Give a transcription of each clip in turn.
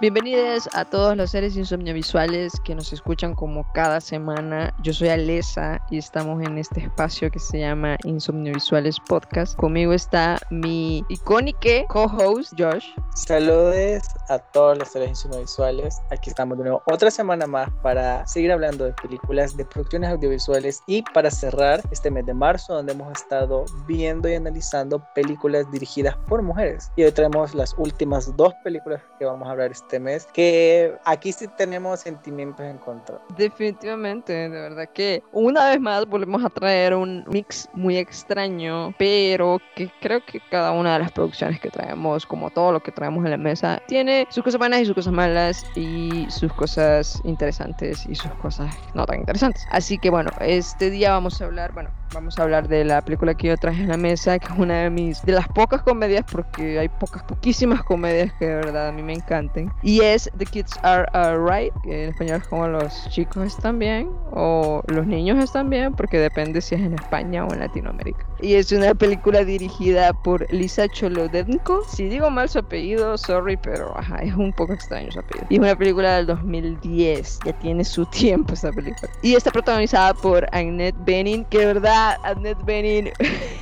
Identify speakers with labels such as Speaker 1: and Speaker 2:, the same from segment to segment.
Speaker 1: Bienvenidos a todos los seres insomniovisuales que nos escuchan como cada semana. Yo soy Alesa y estamos en este espacio que se llama Insomniovisuales Podcast. Conmigo está mi icónico co-host Josh.
Speaker 2: Saludos a todos los seres insomniovisuales. Aquí estamos de nuevo otra semana más para seguir hablando de películas, de producciones audiovisuales y para cerrar este mes de marzo donde hemos estado viendo y analizando películas dirigidas por mujeres. Y hoy traemos las últimas dos películas que vamos a hablar este este mes, que aquí sí tenemos sentimientos en contra.
Speaker 1: Definitivamente, de verdad que una vez más volvemos a traer un mix muy extraño, pero que creo que cada una de las producciones que traemos, como todo lo que traemos en la mesa, tiene sus cosas buenas y sus cosas malas y sus cosas interesantes y sus cosas no tan interesantes. Así que bueno, este día vamos a hablar, bueno, vamos a hablar de la película que yo traje en la mesa, que es una de mis, de las pocas comedias, porque hay pocas, poquísimas comedias que de verdad a mí me encanten. Y es The Kids Are Alright, en español es como los chicos están bien, o los niños están bien, porque depende si es en España o en Latinoamérica. Y es una película dirigida por Lisa Cholodenko. Si digo mal su apellido, sorry, pero ajá, es un poco extraño su apellido. Y es una película del 2010, ya tiene su tiempo esta película. Y está protagonizada por Annette Bening, que verdad Annette Bening,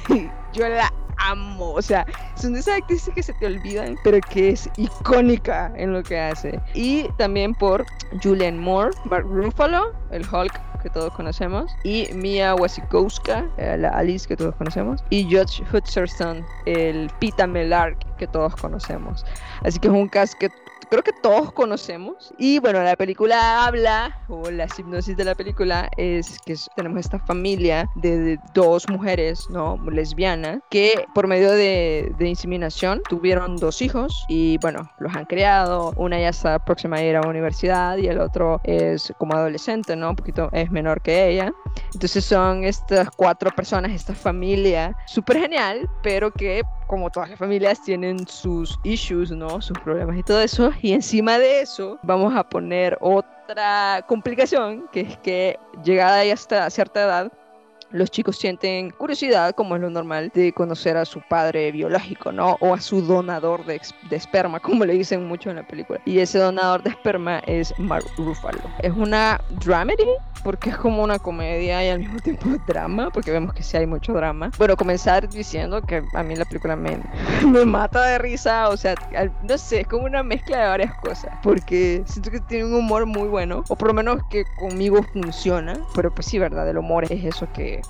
Speaker 1: yo la amo. O sea, son de esas actrices que se te olvidan, pero que es icónica en lo que hace. Y también por Julian Moore, Mark Ruffalo, el Hulk que todos conocemos, y Mia Wasikowska, eh, la Alice que todos conocemos, y Judge Hutcherson, el Pita Melark que todos conocemos. Así que es un cast que creo que todos conocemos. Y bueno, la película habla, o la hipnosis de la película es que tenemos esta familia de, dos mujeres, ¿no? Lesbianas, que por medio de, de, inseminación tuvieron dos hijos y bueno, los han creado. Una ya está próxima a ir a la universidad y el otro es como adolescente, ¿no? Un poquito es menor que ella. Entonces son estas cuatro personas, esta familia súper genial, pero que como todas las familias tienen sus issues, ¿no? Sus problemas y todo eso. Y encima de eso vamos a poner otra complicación, que es que llegada ya hasta cierta edad, los chicos sienten curiosidad, como es lo normal, de conocer a su padre biológico, ¿no? O a su donador de, esperma, como le dicen mucho en la película. Y ese donador de esperma es Mark Ruffalo. Es una dramedy, porque es como una comedia y al mismo tiempo drama, porque vemos que sí hay mucho drama. Bueno, comenzar diciendo que a mí la película me, me mata de risa, o sea, no sé, es como una mezcla de varias cosas, porque siento que tiene un humor muy bueno, o por lo menos que conmigo funciona, pero pues sí, ¿verdad? El humor es eso que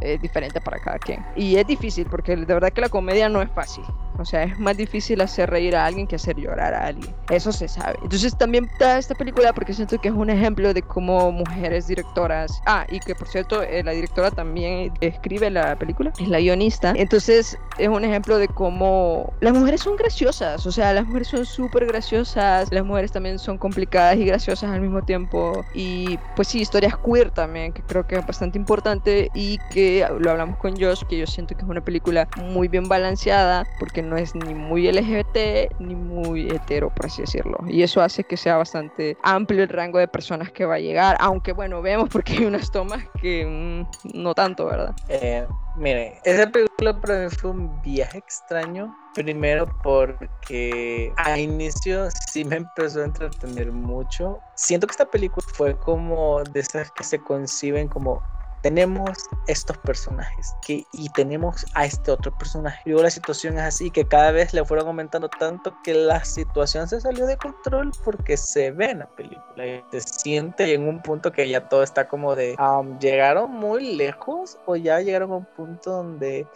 Speaker 1: es diferente para cada quien. Y es difícil porque de verdad que la comedia no es fácil. O sea, es más difícil hacer reír a alguien que hacer llorar a alguien. Eso se sabe. Entonces también está esta película porque siento que es un ejemplo de cómo mujeres directoras... Ah, y que por cierto, eh, la directora también escribe la película, es la guionista. Entonces es un ejemplo de cómo las mujeres son graciosas. O sea, las mujeres son súper graciosas. Las mujeres también son complicadas y graciosas al mismo tiempo. Y pues sí, historias queer también, que creo que es bastante importante y que lo hablamos con Josh, que yo siento que es una película muy bien balanceada porque no es ni muy LGBT ni muy hetero, por así decirlo. Y eso hace que sea bastante amplio el rango de personas que va a llegar, aunque bueno, vemos porque hay unas tomas que mm, no tanto, ¿verdad?
Speaker 2: Eh, mire, esa película para mí fue un viaje extraño. Primero porque a inicio sí me empezó a entretener mucho. Siento que esta película fue como de esas que se conciben como tenemos estos personajes y tenemos a este otro personaje. Luego la situación es así, que cada vez le fueron aumentando tanto que la situación se salió de control porque se ve en la película y se siente en un punto que ya todo está como de, llegaron muy lejos o ya llegaron a un punto donde...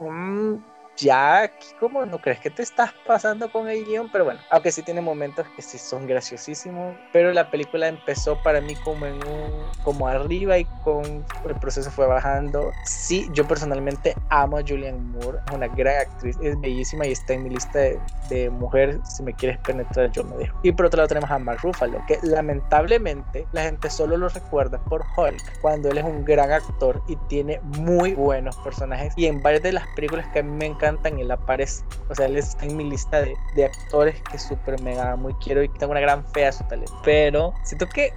Speaker 2: Mm, ya aquí como no crees que te estás pasando con el guion, pero bueno, aunque sí tiene momentos que sí son graciosísimos, pero la película empezó para mí como en un, como arriba y con el proceso fue bajando. Sí, yo personalmente amo a Julianne Moore, es una gran actriz, es bellísima y está en mi lista de, de mujer, si me quieres penetrar yo me dejo. Y por otro lado tenemos a Mark Ruffalo, que lamentablemente la gente solo lo recuerda por Hulk, cuando él es un gran actor y tiene muy buenos personajes y en varias de las películas que a mí me encantan él aparece, o sea, él está en mi lista de, de actores que súper mega muy quiero y tengo una gran fe a su talento, pero siento que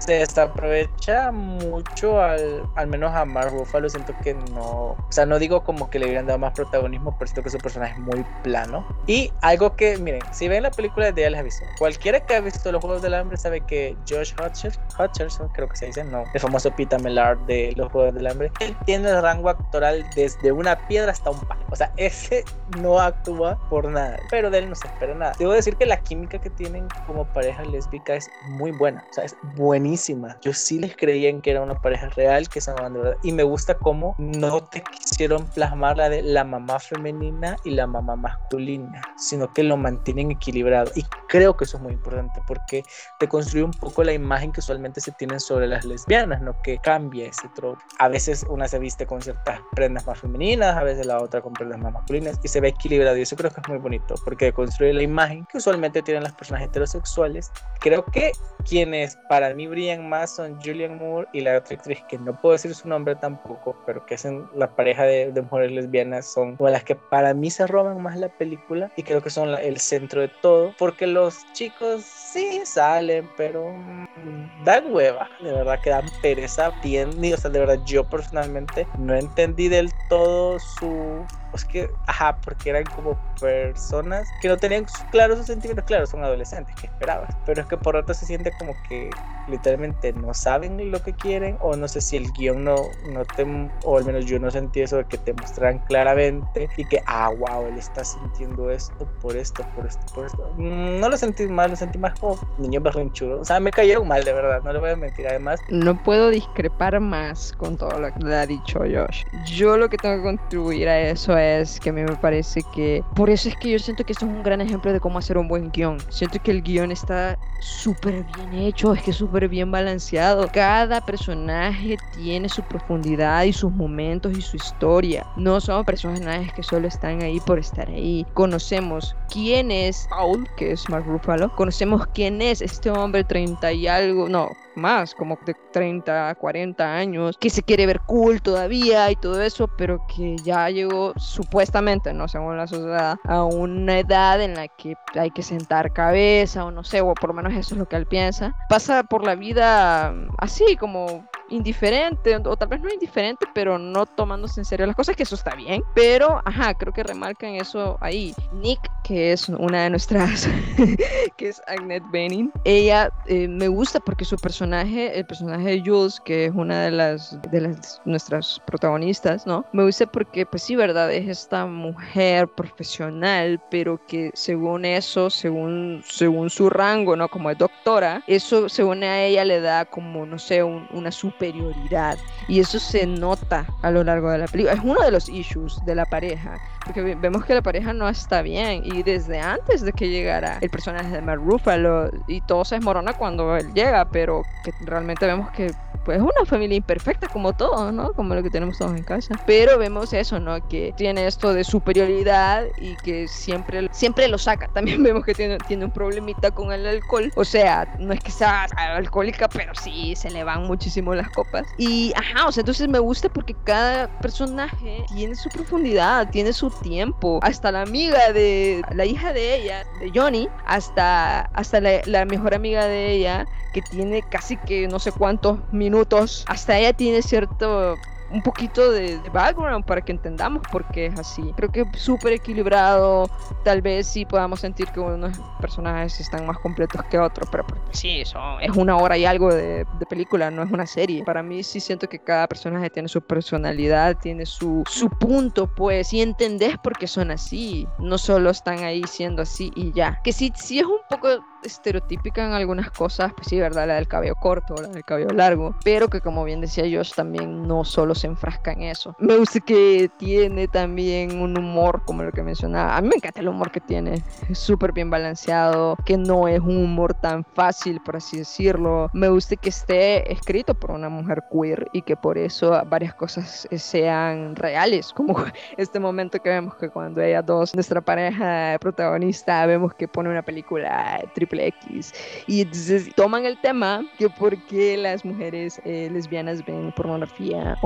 Speaker 2: se desaprovecha mucho al, al menos a Mark Ruffalo siento que no o sea no digo como que le hubieran dado más protagonismo pero siento que su personaje es muy plano. Y algo que miren si ven la película de ya les aviso cualquiera que ha visto los Juegos del Hambre sabe que Josh Hutcherson creo que se dice no el famoso Peter Mellard de los Juegos del Hambre él tiene el rango actoral desde una piedra hasta un palo. O sea ese no actúa por nada pero de él no se espera nada. Debo decir que la química que tienen como pareja lésbica es muy buena o sea es buenísima. Yo sí les creía en que era una pareja real, que se amaban de verdad. Y me gusta cómo no te quisieron plasmar la de la mamá femenina y la mamá masculina, sino que lo mantienen equilibrado. Y creo que eso es muy importante porque te construye un poco la imagen que usualmente se tienen sobre las lesbianas, ¿no? Que cambia ese trope. A veces una se viste con ciertas prendas más femeninas, a veces la otra con prendas más masculinas y se ve equilibrado. Y eso creo que es muy bonito porque construye la imagen que usualmente tienen las personas heterosexuales. Creo que quienes para mí brillan más son Julian Moore y la otra actriz que no puedo decir su nombre tampoco, pero que es en la pareja de, de, mujeres lesbianas, son las que para mí se roban más la película y creo que son la, el centro de todo, porque los chicos sí salen, pero mmm, dan hueva, de verdad que dan pereza, bien, o sea, de verdad yo personalmente no entendí del todo su es que, ajá, porque eran como personas que no tenían claros sus sentimientos, claro, son adolescentes, que esperabas, pero es que por otro se siente como que literalmente no saben lo que quieren, o no sé si el guion no, no te, o al menos yo no sentí eso de que te mostraran claramente y que, ah, wow, él está sintiendo esto por esto, por esto, por esto. Mm, no lo sentí mal, lo sentí más como niño berrinchudo, o sea, me cayeron mal, de verdad, no le voy a mentir, además.
Speaker 1: No puedo discrepar más con todo lo que le ha dicho Josh. Yo lo que tengo que contribuir a eso es que a mí me parece que por eso es que yo siento que esto es un gran ejemplo de cómo hacer un buen guion. Siento que el guion está súper bien hecho, es que súper bien balanceado. Cada personaje tiene su profundidad y sus momentos y su historia. No son personajes que solo están ahí por estar ahí. Conocemos quién es Paul, que es Mark Ruffalo. Conocemos quién es este hombre 30 y algo, no, más, como de 30, 40 años, que se quiere ver cool todavía y todo eso, pero que ya llegó supuestamente, no según la sociedad, a una edad en la que hay que sentar cabeza o no sé, o por lo menos eso es lo que él piensa. Pasa por la vida así, como indiferente, o tal vez no indiferente, pero no tomándose en serio las cosas, que eso está bien. Pero, ajá, creo que remarcan eso ahí. Nick, que es una de nuestras, que es Agnet Benin, ella eh, me gusta porque su personaje, el personaje de Jules, que es una de las, de las nuestras protagonistas, ¿no? Me gusta porque, pues sí, ¿verdad? Es esta mujer profesional, pero que según eso, según, según su rango, ¿no? Como es doctora, eso según a ella le da como, no sé, un, una super superioridad. Y eso se nota a lo largo de la película. Es uno de los issues de la pareja. Porque vemos que la pareja no está bien. Y desde antes de que llegara el personaje de Mark Ruffalo. Y todo se desmorona cuando él llega. Pero que realmente vemos que pues es una familia imperfecta como todo, ¿no? Como lo que tenemos todos en casa. Pero vemos eso, ¿no? Que tiene esto de superioridad y que siempre, siempre lo saca. También vemos que tiene, tiene un problemita con el alcohol. O sea, no es que sea alcohólica, pero sí se le van muchísimo las copas. Y, ajá, o sea, entonces me gusta porque cada personaje tiene su profundidad, tiene su tiempo. Hasta la amiga de, la hija de ella, de Johnny, hasta, hasta la, la mejor amiga de ella, que tiene casi que no sé cuántos minutos. Hasta ella tiene cierto un poquito de, background para que entendamos por qué es así. Creo que súper equilibrado. Tal vez sí podamos sentir que unos personajes están más completos que otros, pero sí, eso es una hora y algo de, de, película, no es una serie. Para mí sí siento que cada personaje tiene su personalidad, tiene su, su punto, pues, y entendés por qué son así. No solo están ahí siendo así y ya. Que sí, sí es un poco estereotípica en algunas cosas, pues sí, ¿verdad? La del cabello corto, la del cabello largo, pero que como bien decía Josh, también no solo se enfrasca en eso. Me gusta que tiene también un humor, como lo que mencionaba. A mí me encanta el humor que tiene, es súper bien balanceado, que no es un humor tan fácil, por así decirlo. Me gusta que esté escrito por una mujer queer y que por eso varias cosas sean reales, como este momento que vemos que cuando ella dos, nuestra pareja protagonista, vemos que pone una película triple X y entonces toman el tema que por qué las mujeres eh, lesbianas ven pornografía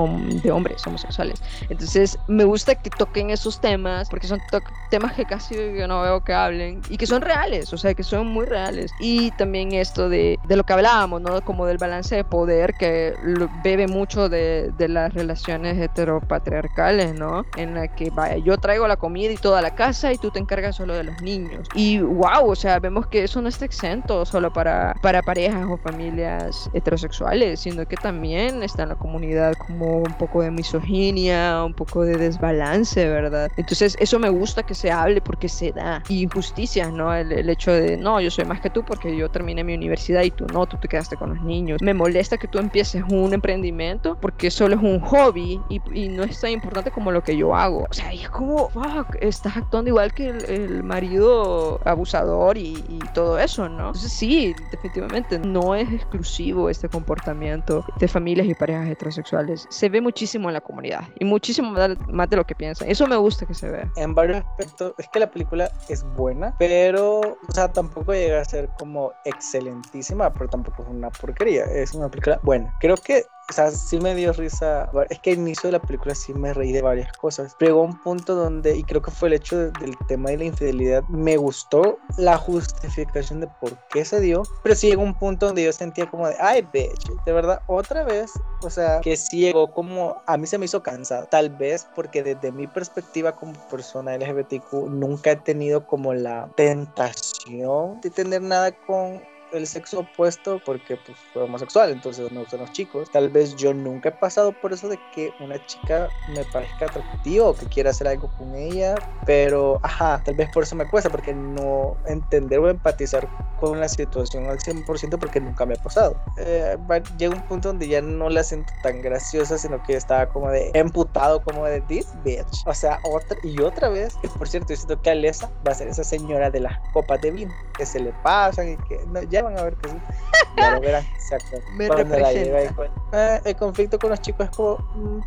Speaker 1: de hombres homosexuales. Entonces me gusta que toquen esos temas porque son temas que casi yo no veo que hablen y que son reales, o sea, que son muy reales. Y también esto de, de lo que hablábamos, ¿no? Como del balance de poder que bebe mucho de, de las relaciones heteropatriarcales, ¿no? En la que, vaya, yo traigo la comida y toda la casa y tú te encargas solo de los niños. Y wow, o sea, vemos que eso no está exento solo para, para parejas o familias heterosexuales, sino que también está en la comunidad como un poco de misoginia, un poco de desbalance, ¿verdad? Entonces, eso me gusta que se hable porque se da. injusticias, ¿no? El, el hecho de, no, yo soy más que tú porque yo terminé mi universidad y tú no, tú te quedaste con los niños. Me molesta que tú empieces un emprendimiento porque solo es un hobby y, y no es tan importante como lo que yo hago. O sea, es como, fuck, estás actuando igual que el, el marido abusador y, y, todo eso, ¿no? Entonces sí, definitivamente no es exclusivo este comportamiento de familias y parejas heterosexuales. Se ve muchísimo en la comunidad y muchísimo más de lo que piensan. Eso me gusta que se vea.
Speaker 2: En varios aspectos, es que la película es buena, pero, o sea, tampoco llega a ser como excelentísima, pero tampoco es una porquería. Es una película buena. Creo que o sea, sí me dio risa. Es que al inicio de la película sí me reí de varias cosas. Llegó un punto donde, y creo que fue el hecho del tema de la infidelidad, me gustó la justificación de por qué se dio, pero sí llegó un punto donde yo sentía como de, ay, bitch, de verdad, otra vez, o sea, que sí llegó como, a mí se me hizo cansado. Tal vez porque desde mi perspectiva como persona LGBTQ nunca he tenido como la tentación de tener nada con el sexo opuesto porque pues fue homosexual, entonces me gustan los chicos. Tal vez yo nunca he pasado por eso de que una chica me parezca atractiva o que quiera hacer algo con ella, pero ajá, tal vez por eso me cuesta, porque no entender o empatizar con la situación al 100% porque nunca me ha pasado. Eh, llega un punto donde ya no la siento tan graciosa, sino que estaba como de emputado, como de this bitch. O sea, otra y otra vez, que por cierto, yo siento que Alesa va a ser esa señora de las copas de vino, que se le pasan y que no, ya van a ver que sí. Ya lo verán, exacto.
Speaker 1: Me representa.
Speaker 2: Eh, el conflicto con los chicos es como,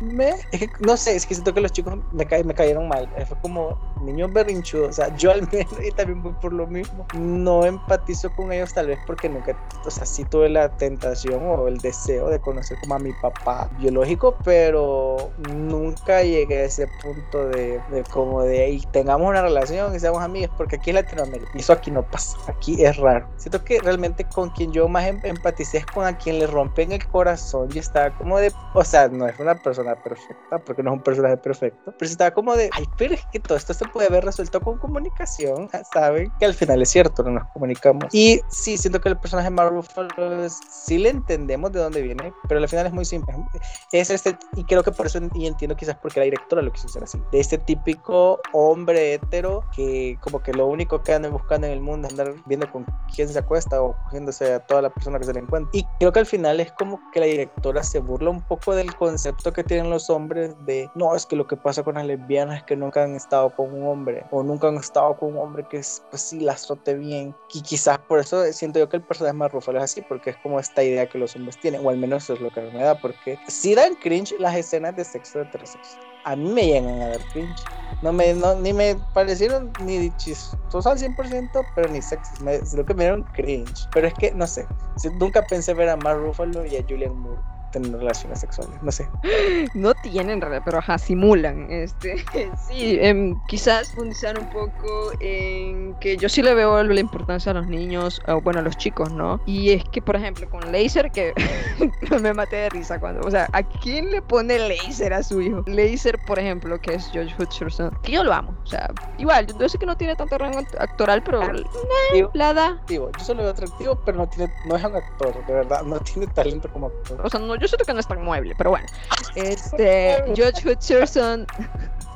Speaker 2: me, es que, no sé, es que siento que los chicos me, ca me cayeron mal. Eh, fue como niños berrinchudos. O sea, yo al menos, y también voy por lo mismo, no empatizo con ellos tal vez porque nunca, o sea, sí tuve la tentación o el deseo de conocer como a mi papá biológico, pero nunca llegué a ese punto de, de como de, y tengamos una relación y seamos amigos, porque aquí en Latinoamérica, y eso aquí no pasa, aquí es raro. Siento que realmente con quien yo más em, empaticé es con a quien le rompen el corazón y estaba como de, o sea, no es una persona perfecta, porque no es un personaje perfecto, pero estaba como de, ay, pero es que todo esto se puede haber resuelto con comunicación, ¿saben? Que al final es cierto, no nos comunicamos. Y sí, siento que el personaje Marvel sí le entendemos de dónde viene, pero al final es muy simple. Es este, y creo que por eso, y entiendo quizás porque la directora lo quiso hacer así, de este típico hombre hetero que como que lo único que anda buscando en el mundo es andar viendo con quién se acuesta o cogiéndose a toda la persona que se le encuentra. Y creo que al final es como que la directora se burla un poco del concepto que tienen los hombres de, no, es que lo que pasa con las lesbianas es que nunca han estado con un hombre o nunca han estado con un hombre que es, pues sí, las trote bien. Y quizás por eso siento yo que el personaje más rufalo es así, porque es como esta idea que los hombres tienen, o al menos eso es lo que me da, porque si dan cringe las escenas de sexo heterosexual a mí me llegan a dar cringe. No me, no, ni me parecieron ni chistosos al 100%, pero ni sexy. Me, lo que me dieron cringe. Pero es que, no sé, nunca pensé ver a Mark Ruffalo y a Julian Moore tener relaciones sexuales, no sé.
Speaker 1: No tienen, pero ajá, simulan. Este, sí, eh, quizás fundizar un poco en que yo sí le veo la importancia a los niños, o bueno, a los chicos, ¿no? Y es que, por ejemplo, con Laser, que me maté de risa cuando, o sea, ¿a quién le pone Laser a su hijo? Laser, por ejemplo, que es George Hutcherson, que yo lo amo, o sea, igual, yo sé que no tiene tanto rango actoral, pero
Speaker 2: nah,
Speaker 1: la da.
Speaker 2: Yo solo lo veo atractivo, pero no tiene, no es un actor, de verdad, no tiene talento como actor.
Speaker 1: O sea, no, yo siento que no es tan mueble, pero bueno. Este, George Hutcherson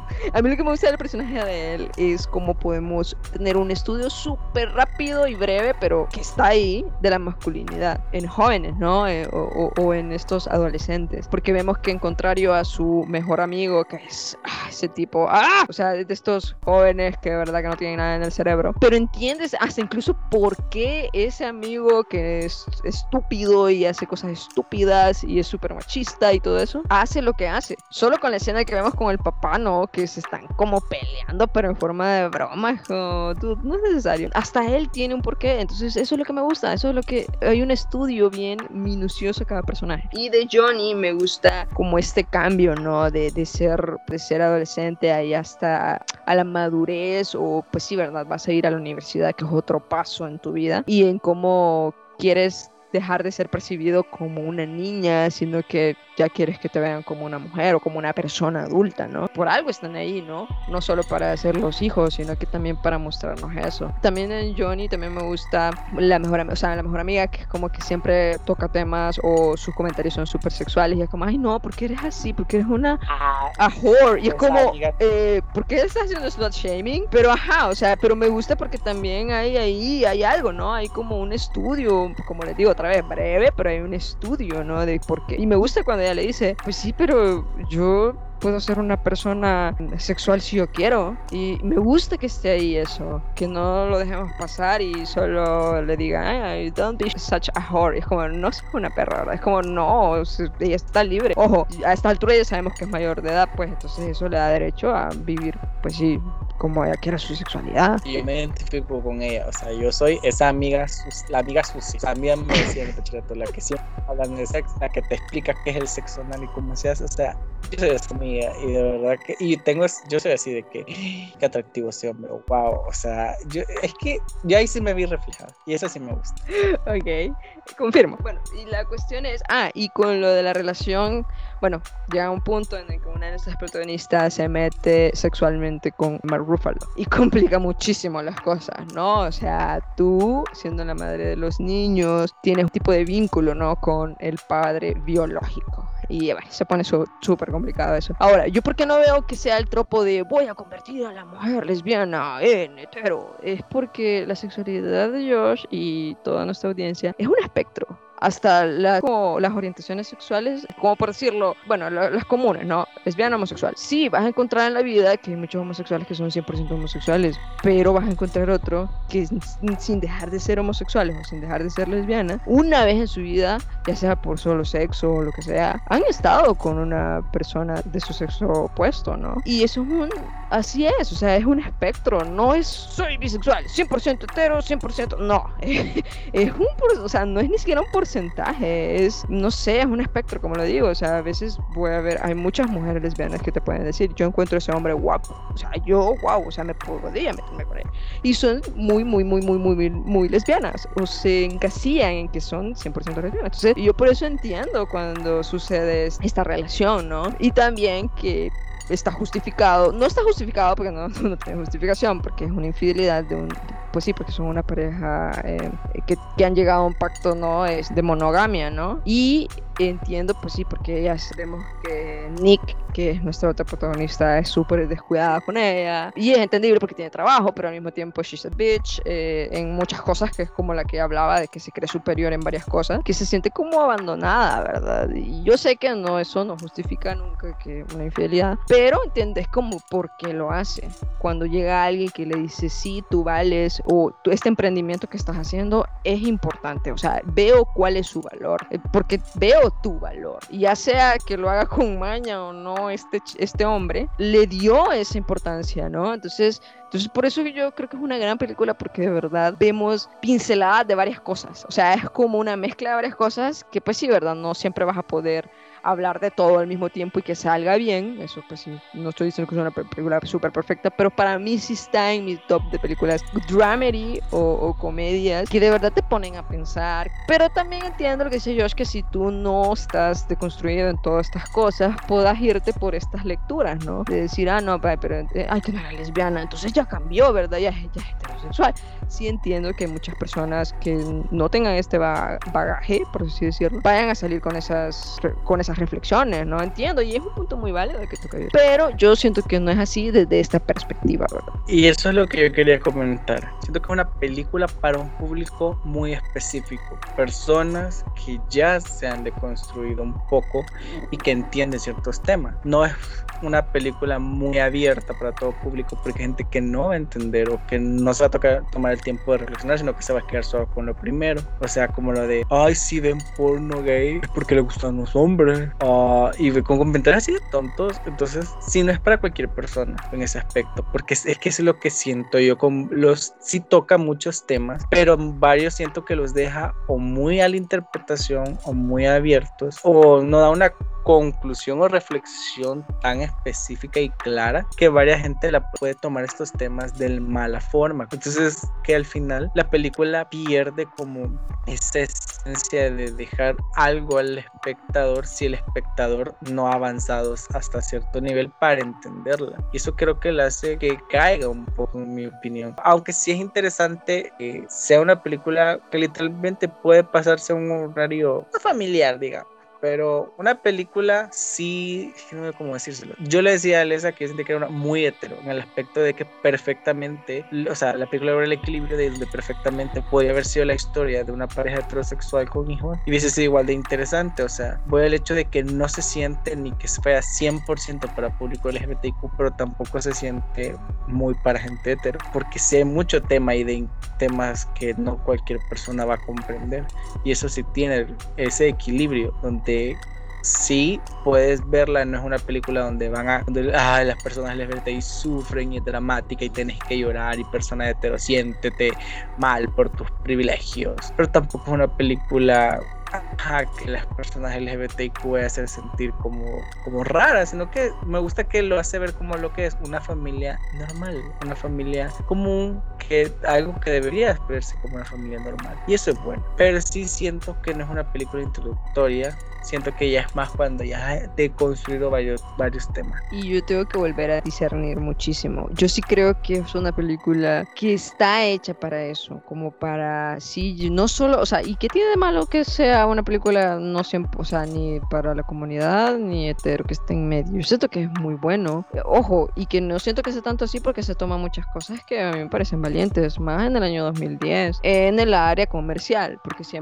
Speaker 1: A mí lo que me gusta del personaje de él es cómo podemos tener un estudio súper rápido y breve, pero que está ahí, de la masculinidad en jóvenes, ¿no? Eh, o, en estos adolescentes. Porque vemos que en contrario a su mejor amigo, que es ah, ese tipo, ¡ah! O sea, de estos jóvenes que de verdad que no tienen nada en el cerebro. Pero entiendes hasta incluso por qué ese amigo que es estúpido y hace cosas estúpidas y es súper machista y todo eso, hace lo que hace. Solo con la escena que vemos con el papá, ¿no? Se están como peleando, pero en forma de broma. no es necesario. Hasta él tiene un porqué. Entonces, eso es lo que me gusta. Eso es lo que. Hay un estudio bien minucioso cada personaje. Y de Johnny me gusta como este cambio, ¿no? De, de ser, de ser adolescente ahí hasta a la madurez. O, pues sí, ¿verdad? Vas a ir a la universidad, que es otro paso en tu vida. Y en cómo quieres dejar de ser percibido como una niña, sino que ya quieres que te vean como una mujer o como una persona adulta, ¿no? Por algo están ahí, ¿no? No solo para ser los hijos, sino que también para mostrarnos eso. También en Johnny también me gusta la mejor, o sea, la mejor amiga que es como que siempre toca temas o sus comentarios son súper sexuales y es como, ay no, ¿por qué eres así? Porque eres una ah, a whore. Y es como, eh, ¿por qué estás haciendo slut shaming? Pero ajá, o sea, pero me gusta porque también hay ahí, hay algo, ¿no? Hay como un estudio, como les digo, otra vez breve, pero hay un estudio, ¿no? De por qué. Y me gusta cuando ella le dice, pues sí, pero yo puedo ser una persona sexual si yo quiero. Y me gusta que esté ahí eso, que no lo dejemos pasar y solo le digan, ay, don't be such a whore. es como, no es una perra, ¿verdad? Es como, no, ella está libre. Ojo, a esta altura ya sabemos que es mayor de edad, pues entonces eso le da derecho a vivir, pues sí, como ella quiera su sexualidad.
Speaker 2: Yo me identifico con ella, o sea, yo soy esa amiga, la amiga sucia. Amiga me decía el la que siempre hablan de sexo, la que te explica qué es el sexo anal y cómo se hace, o sea, yo soy esa amiga y de verdad que, y tengo, yo soy así de que, qué atractivo ese hombre, wow, o sea, yo, es que yo ahí sí me vi reflejado y eso sí me gusta.
Speaker 1: Ok, confirmo. Bueno, y la cuestión es, ah, y con lo de la relación bueno, llega un punto en el que una de nuestras protagonistas se mete sexualmente con Mark Ruffalo y complica muchísimo las cosas, ¿no? O sea, tú, siendo la madre de los niños, tienes un tipo de vínculo, ¿no? Con el padre biológico. Y bueno, se pone súper complicado eso. Ahora, ¿yo por qué no veo que sea el tropo de voy a convertir a la mujer lesbiana en hetero? Es porque la sexualidad de Josh y toda nuestra audiencia es un espectro hasta las orientaciones sexuales, como por decirlo, bueno, las comunes, ¿no? Lesbiana, homosexual. Sí, vas a encontrar en la vida que hay muchos homosexuales que son 100% homosexuales, pero vas a encontrar otro que sin dejar de ser homosexuales o sin dejar de ser lesbiana, una vez en su vida, ya sea por solo sexo o lo que sea, han estado con una persona de su sexo opuesto, ¿no? Y eso es un, así es, o sea, es un espectro, no es soy bisexual, 100% hetero, 100%, no, es un, o sea, no es ni siquiera un porcentaje porcentaje, es, no sé, es un espectro, como lo digo, o sea, a veces voy a ver, hay muchas mujeres lesbianas que te pueden decir, yo encuentro ese hombre guapo, o sea, yo, wow, o sea, me podría meterme con él. Y son muy, muy, muy, muy, muy, muy lesbianas, o se encasillan en que son 100% lesbianas. Entonces, yo por eso entiendo cuando sucede esta relación, ¿no? Y también que está justificado, no está justificado porque no, no tiene justificación, porque es una infidelidad de un pues sí, porque son una pareja eh, que, que, han llegado a un pacto, ¿no? Es de monogamia, ¿no? Y entiendo, pues sí, porque ya sabemos que Nick, que es nuestra otra protagonista, es súper descuidada con ella. Y es entendible porque tiene trabajo, pero al mismo tiempo she's a bitch eh, en muchas cosas, que es como la que hablaba de que se cree superior en varias cosas, que se siente como abandonada, ¿verdad? Y yo sé que no, eso no justifica nunca que una infidelidad, pero entiendes como por qué lo hace. Cuando llega alguien que le dice, sí, tú vales, o este emprendimiento que estás haciendo es importante, o sea, veo cuál es su valor, eh, porque veo tu valor. Ya sea que lo haga con maña o no este, este hombre, le dio esa importancia, ¿no? Entonces, entonces, por eso yo creo que es una gran película porque de verdad vemos pinceladas de varias cosas. O sea, es como una mezcla de varias cosas que pues sí, ¿verdad? No siempre vas a poder hablar de todo al mismo tiempo y que salga bien. Eso pues no estoy diciendo que es una película súper perfecta, pero para mí sí está en mi top de películas dramedy o, o, comedias que de verdad te ponen a pensar. Pero también entiendo lo que dice Josh, que si tú no estás deconstruido en todas estas cosas, puedas irte por estas lecturas, ¿no? De decir, ah, no, pero, eh, ay, que era lesbiana, entonces ya cambió, ¿verdad? Ya, ya es heterosexual. Sí entiendo que muchas personas que no tengan este bagaje, por así decirlo, vayan a salir con esas, con esas reflexiones, ¿no? Entiendo, y es un punto muy válido que toca Pero yo siento que no es así desde esta perspectiva, ¿verdad?
Speaker 2: Y eso es lo que yo quería comentar. Siento que es una película para un público muy específico. Personas que ya se han deconstruido un poco y que entienden ciertos temas. No es una película muy abierta para todo público porque hay gente que no va a entender o que no se va a tocar, tomar el tiempo de reflexionar, sino que se va a quedar solo con lo primero. O sea, como lo de, ay, si ven porno gay, es porque le gustan los hombres. Uh, y con comentarios así de tontos. Entonces, si no es para cualquier persona en ese aspecto, porque es, que es lo que siento yo. Con los, sí toca muchos temas, pero varios siento que los deja o muy a la interpretación o muy abiertos o no da una conclusión o reflexión tan específica y clara que varias gente la puede tomar estos temas de mala forma. Entonces que al final la película pierde como esa esencia de dejar algo al espectador si el espectador no ha avanzado hasta cierto nivel para entenderla. Y eso creo que la hace que caiga un poco en mi opinión. Aunque sí es interesante que sea una película que literalmente puede pasarse a un horario familiar, digamos pero una película sí, no sé cómo decírselo. Yo le decía a Alesa que yo sentía que era una muy hetero, en el aspecto de que perfectamente, o sea, la película logra el equilibrio de donde perfectamente podría haber sido la historia de una pareja heterosexual con hijos y hubiese sido igual de interesante. O sea, voy al hecho de que no se siente ni que fuera 100% para público LGBTIQ, pero tampoco se siente muy para gente hetero, porque sé mucho tema y de temas que no cualquier persona va a comprender. Y eso sí tiene ese equilibrio donde sí puedes verla, no es una película donde van a, donde las personas LGBTI sufren y es dramática y tienes que llorar y personas hetero siéntete mal por tus privilegios, pero tampoco es una película que las personas LGBTIQ hacer sentir como, como raras, sino que me gusta que lo hace ver como lo que es una familia normal, una familia común, que algo que debería verse como una familia normal. Y eso es bueno. Pero sí siento que no es una película introductoria, siento que ya es más cuando ya he deconstruido varios, varios temas.
Speaker 1: Y yo tengo que volver a discernir muchísimo. Yo sí creo que es una película que está hecha para eso, como para, sí, no solo, o sea, ¿y qué tiene de malo que sea una película no siempre, o sea, ni para la comunidad, ni hetero que esté en medio? Yo siento que es muy bueno. Ojo, y que no siento que sea tanto así porque se toman muchas cosas que a mí me parecen valientes, más en el año 2010, en el área comercial, porque sí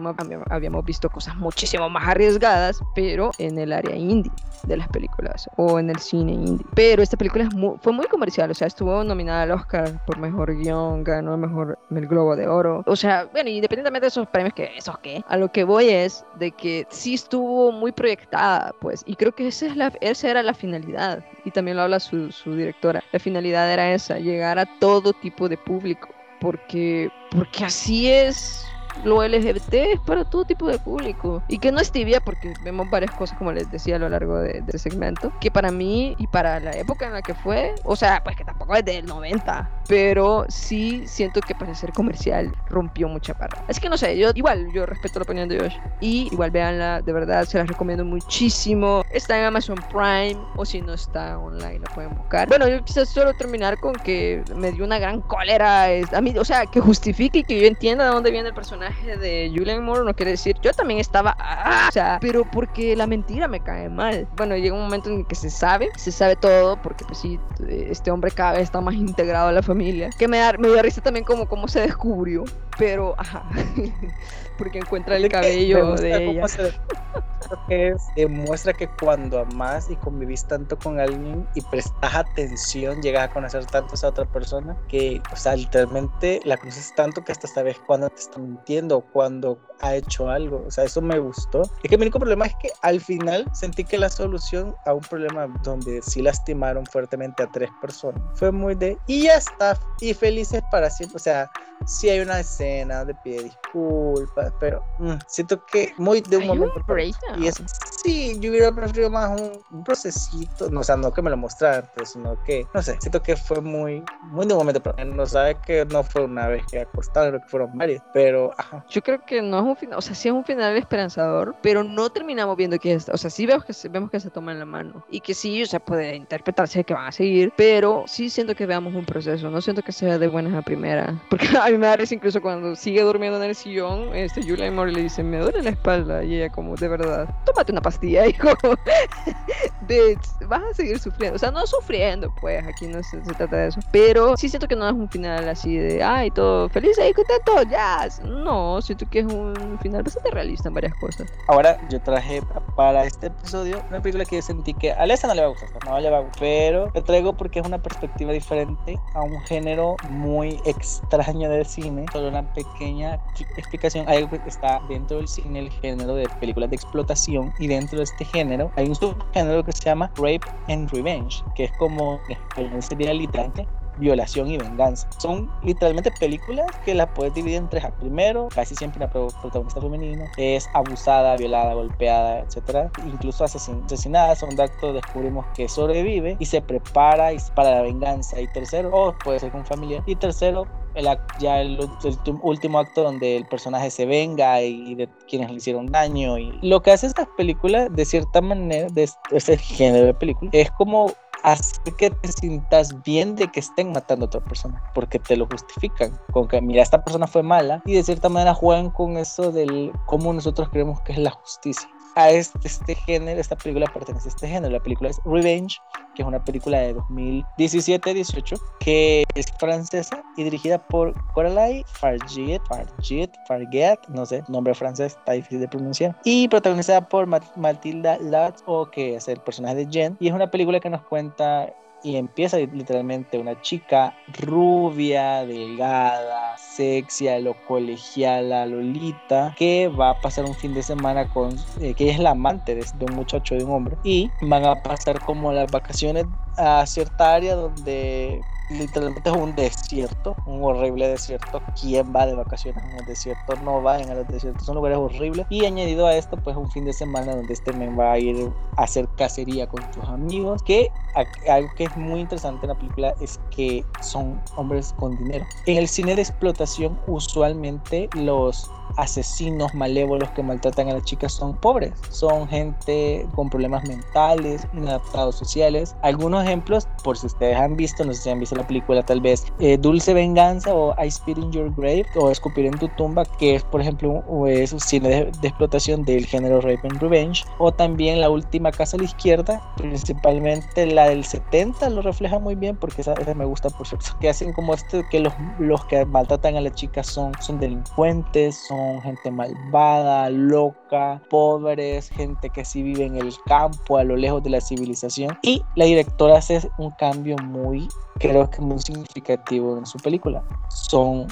Speaker 1: habíamos visto cosas muchísimo más arriesgadas pero en el área indie de las películas o en el cine indie. Pero esta película fue muy comercial, o sea, estuvo nominada al Oscar por mejor guion, ganó el mejor el Globo de Oro. O sea, bueno, independientemente de esos premios, que esos qué, a lo que voy es de que sí estuvo muy proyectada, pues, y creo que esa, es la, esa era la finalidad, y también lo habla su, su directora. La finalidad era esa, llegar a todo tipo de público, porque, porque así es lo LGBT es para todo tipo de público. Y que no es tibia, porque vemos varias cosas, como les decía a lo largo de, este segmento, que para mí y para la época en la que fue, o sea, pues que tampoco es del 90, pero sí siento que para ser comercial rompió mucha parra. Es que no sé, yo igual, yo respeto la opinión de Josh. Y igual véanla, de verdad, se las recomiendo muchísimo. Está en Amazon Prime, o si no está online, la pueden buscar. Bueno, yo quizás solo terminar con que me dio una gran cólera. A mí, o sea, que justifique y que yo entienda de dónde viene el personaje de Julian Moore no quiere decir, yo también estaba, ah, o sea, pero porque la mentira me cae mal. Bueno, llega un momento en que se sabe, se sabe todo, porque pues sí, este hombre cada vez está más integrado a la familia, que me da, me da risa también como cómo se descubrió, pero, ajá, porque encuentra el cabello de ella.
Speaker 2: que demuestra que cuando amas y convivís tanto con alguien y prestas atención, llegas a conocer tanto a esa otra persona que, o sea, literalmente la conoces tanto que hasta sabes cuándo te está mintiendo o cuándo ha hecho algo. O sea, eso me gustó. Es que mi único problema es que al final sentí que la solución a un problema donde sí lastimaron fuertemente a tres personas fue muy de y ya está, y felices para siempre. O sea, sí hay una escena de pie disculpas, pero mm, siento que muy de un
Speaker 1: Hay
Speaker 2: momento
Speaker 1: un.
Speaker 2: Y es, sí, yo hubiera preferido más un, un procesito, no, o sea, no que me lo mostraran, pero sino que, no sé, siento que fue muy, muy de un momento otro. No sabe que no fue una vez que acostaron, creo que fueron varias, pero, ajá,
Speaker 1: Yo creo que no es un final, o sea, sí es un final esperanzador, pero no terminamos viendo que es, o sea, sí vemos que se, vemos que se toman la mano y que sí, o sea, puede interpretarse que van a seguir, pero sí siento que veamos un proceso, no siento que sea de buenas a primeras, porque a mí me da incluso cuando sigue durmiendo en el sillón, este, Julia y Mori le dicen, me duele la espalda, y ella como, de verdad, tómate una pastilla, como, bitch, vas a seguir sufriendo, o sea, no sufriendo, pues, aquí no se, se trata de eso, pero sí siento que no es un final así de, ay, todo feliz y contento, ya, no, siento que es un final bastante realista en varias cosas.
Speaker 2: Ahora yo traje pa- para este episodio una película que yo sentí que a Alessa no le va a gustar, no le va a gustar, pero lo traigo porque es una perspectiva diferente a un género muy extraño del cine. Solo una pequeña explicación, hay está dentro del cine, el género de películas de explotación, y dentro de este género hay un subgénero que se llama Rape and Revenge, que es como, en español sería literalmente violación y venganza. Son literalmente películas que las puedes dividir en tres. Primero, casi siempre una pro- protagonista femenina es abusada, violada, golpeada, etcétera, incluso asesin- asesinada. Segundo acto, descubrimos que sobrevive y se prepara para la venganza. Y tercero, o puede ser con familia. Y tercero, el, ya el, último acto donde el personaje se venga y, y de quienes le hicieron daño. Y lo que hace estas películas, de cierta manera, de este- este género de película, es como hacer que te sientas bien de que estén matando a otra persona, porque te lo justifican, con que mira, esta persona fue mala y de cierta manera juegan con eso del cómo nosotros creemos que es la justicia. A este, este género, esta película pertenece a este género, la película es Revenge, que es una película de 2017-18, que es francesa y dirigida por Coralie Farget, Farget, Farget, no sé, nombre francés, está difícil de pronunciar, y protagonizada por Ma- Matilda Lutz, o que es el personaje de Jen, y es una película que nos cuenta y empieza literalmente una chica rubia, delgada, sexy, a lo colegiala, Lolita, que va a pasar un fin de semana con, eh, que es la amante de, de un muchacho, de un hombre, y van a pasar como las vacaciones a cierta área donde literalmente es un desierto, un horrible desierto. ¿Quién va de vacaciones a un desierto? No vayan a los desiertos, son lugares horribles. Y añadido a esto, pues un fin de semana donde este men va a ir a hacer cacería con sus amigos. Que algo que es muy interesante en la película es que son hombres con dinero. En el cine de explotación, usualmente los asesinos malévolos que maltratan a las chicas son pobres, son gente con problemas mentales, inadaptados sociales. Algunos ejemplos, por si ustedes han visto, no sé si han visto la película tal vez, eh, Dulce Venganza o I Spit in Your Grave o Escupir en tu tumba, que es por ejemplo un, es un cine de, de explotación del género Rape and Revenge, o también La Última Casa a la Izquierda, principalmente la del 70 lo refleja muy bien porque esa, esa me gusta por cierto, que hacen como esto que los, los que maltratan a las chicas son, son delincuentes, son gente malvada, loca, pobres, gente que sí vive en el campo, a lo lejos de la civilización. Y la directora hace un cambio muy, creo que muy significativo en su película. Son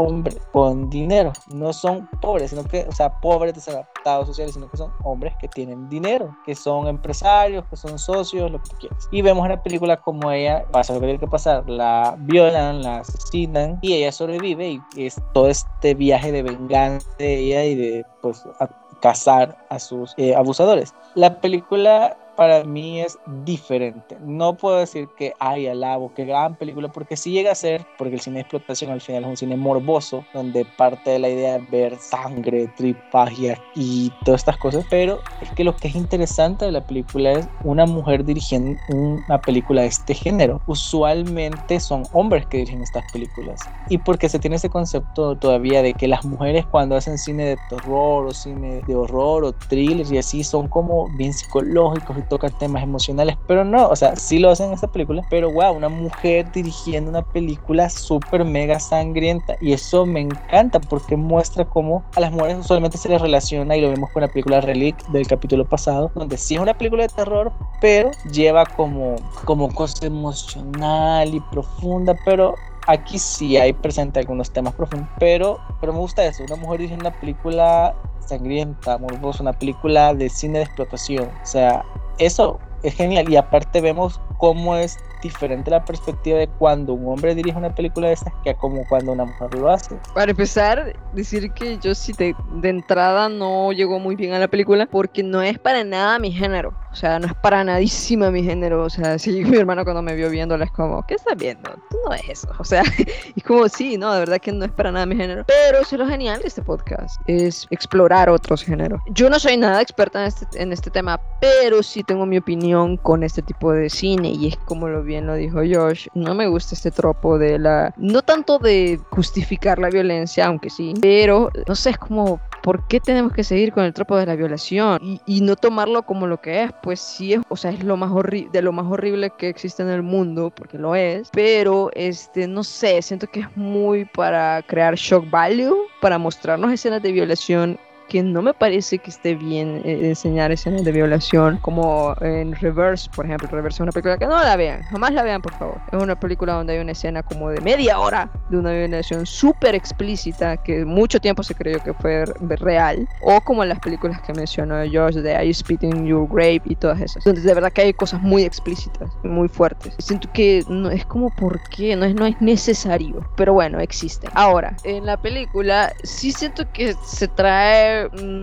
Speaker 2: hombres con dinero, no son pobres, sino que, o sea, pobres desadaptados sociales, sino que son hombres que tienen dinero, que son empresarios, que son socios, lo que quieras. Y vemos en la película como ella pasa lo que tiene que pasar, la violan, la asesinan y ella sobrevive y es todo este viaje de venganza de ella y de, pues, a- cazar a sus eh, abusadores. La película para mí es diferente. No puedo decir que ay, alabo, qué gran película, porque sí llega a ser, porque el cine de explotación al final es un cine morboso, donde parte de la idea es ver sangre, tripas y, todas estas cosas, pero es que lo que es interesante de la película es una mujer dirigiendo una película de este género. Usualmente son hombres que dirigen estas películas. Y porque se tiene ese concepto todavía de que las mujeres cuando hacen cine de terror o cine de horror o thrillers y así son como bien psicológicos y tocan temas emocionales, pero no, o sea, sí lo hacen en esta película, pero wow, una mujer dirigiendo una película súper mega sangrienta y eso me encanta porque muestra cómo a las mujeres usualmente se les relaciona y lo vemos con la película Relic del capítulo pasado, donde sí es una película de terror, pero lleva como, como cosa emocional y profunda, pero aquí sí hay presente algunos temas profundos, pero, pero me gusta eso, una mujer dirigiendo una película sangrienta, morbosa, una película de cine de explotación, o sea, eso es genial y aparte vemos cómo es diferente la perspectiva de cuando un hombre dirige una película de estas que como cuando una mujer lo hace.
Speaker 1: Para empezar, decir que yo sí de, de entrada no llegó muy bien a la película porque no es para nada mi género. O sea, no es para nadísima mi género. O sea, sí, mi hermano cuando me vio viéndola es como, ¿qué estás viendo? Tú no ves eso. O sea, y como, sí, no, de verdad que no es para nada mi género. Pero eso es lo genial de este podcast, es explorar otros géneros. Yo no soy nada experta en este, en este tema, pero sí tengo mi opinión con este tipo de cine. Y es como lo lo dijo Josh, no me gusta este tropo de la... No tanto de justificar la violencia, aunque sí, pero no sé, es como ¿por qué tenemos que seguir con el tropo de la violación? Y, no tomarlo como lo que es, pues sí es, o sea, es lo más de lo más horrible que existe en el mundo, porque lo es, pero este, no sé, siento que es muy para crear shock value, para mostrarnos escenas de violación que no me parece que esté bien eh, enseñar escenas de violación, como en Reverse, por ejemplo. Reverse es una película que no la vean, jamás la vean, por favor. Es una película donde hay una escena como de media hora de una violación súper explícita que mucho tiempo se creyó que fue real, o como en las películas que mencionó Josh de I Spit in Your Grave y todas esas, donde de verdad que hay cosas muy explícitas, muy fuertes. Siento que no es como por qué, no es, no es necesario, pero bueno, existe. Ahora, en la película sí siento que se trae Mm,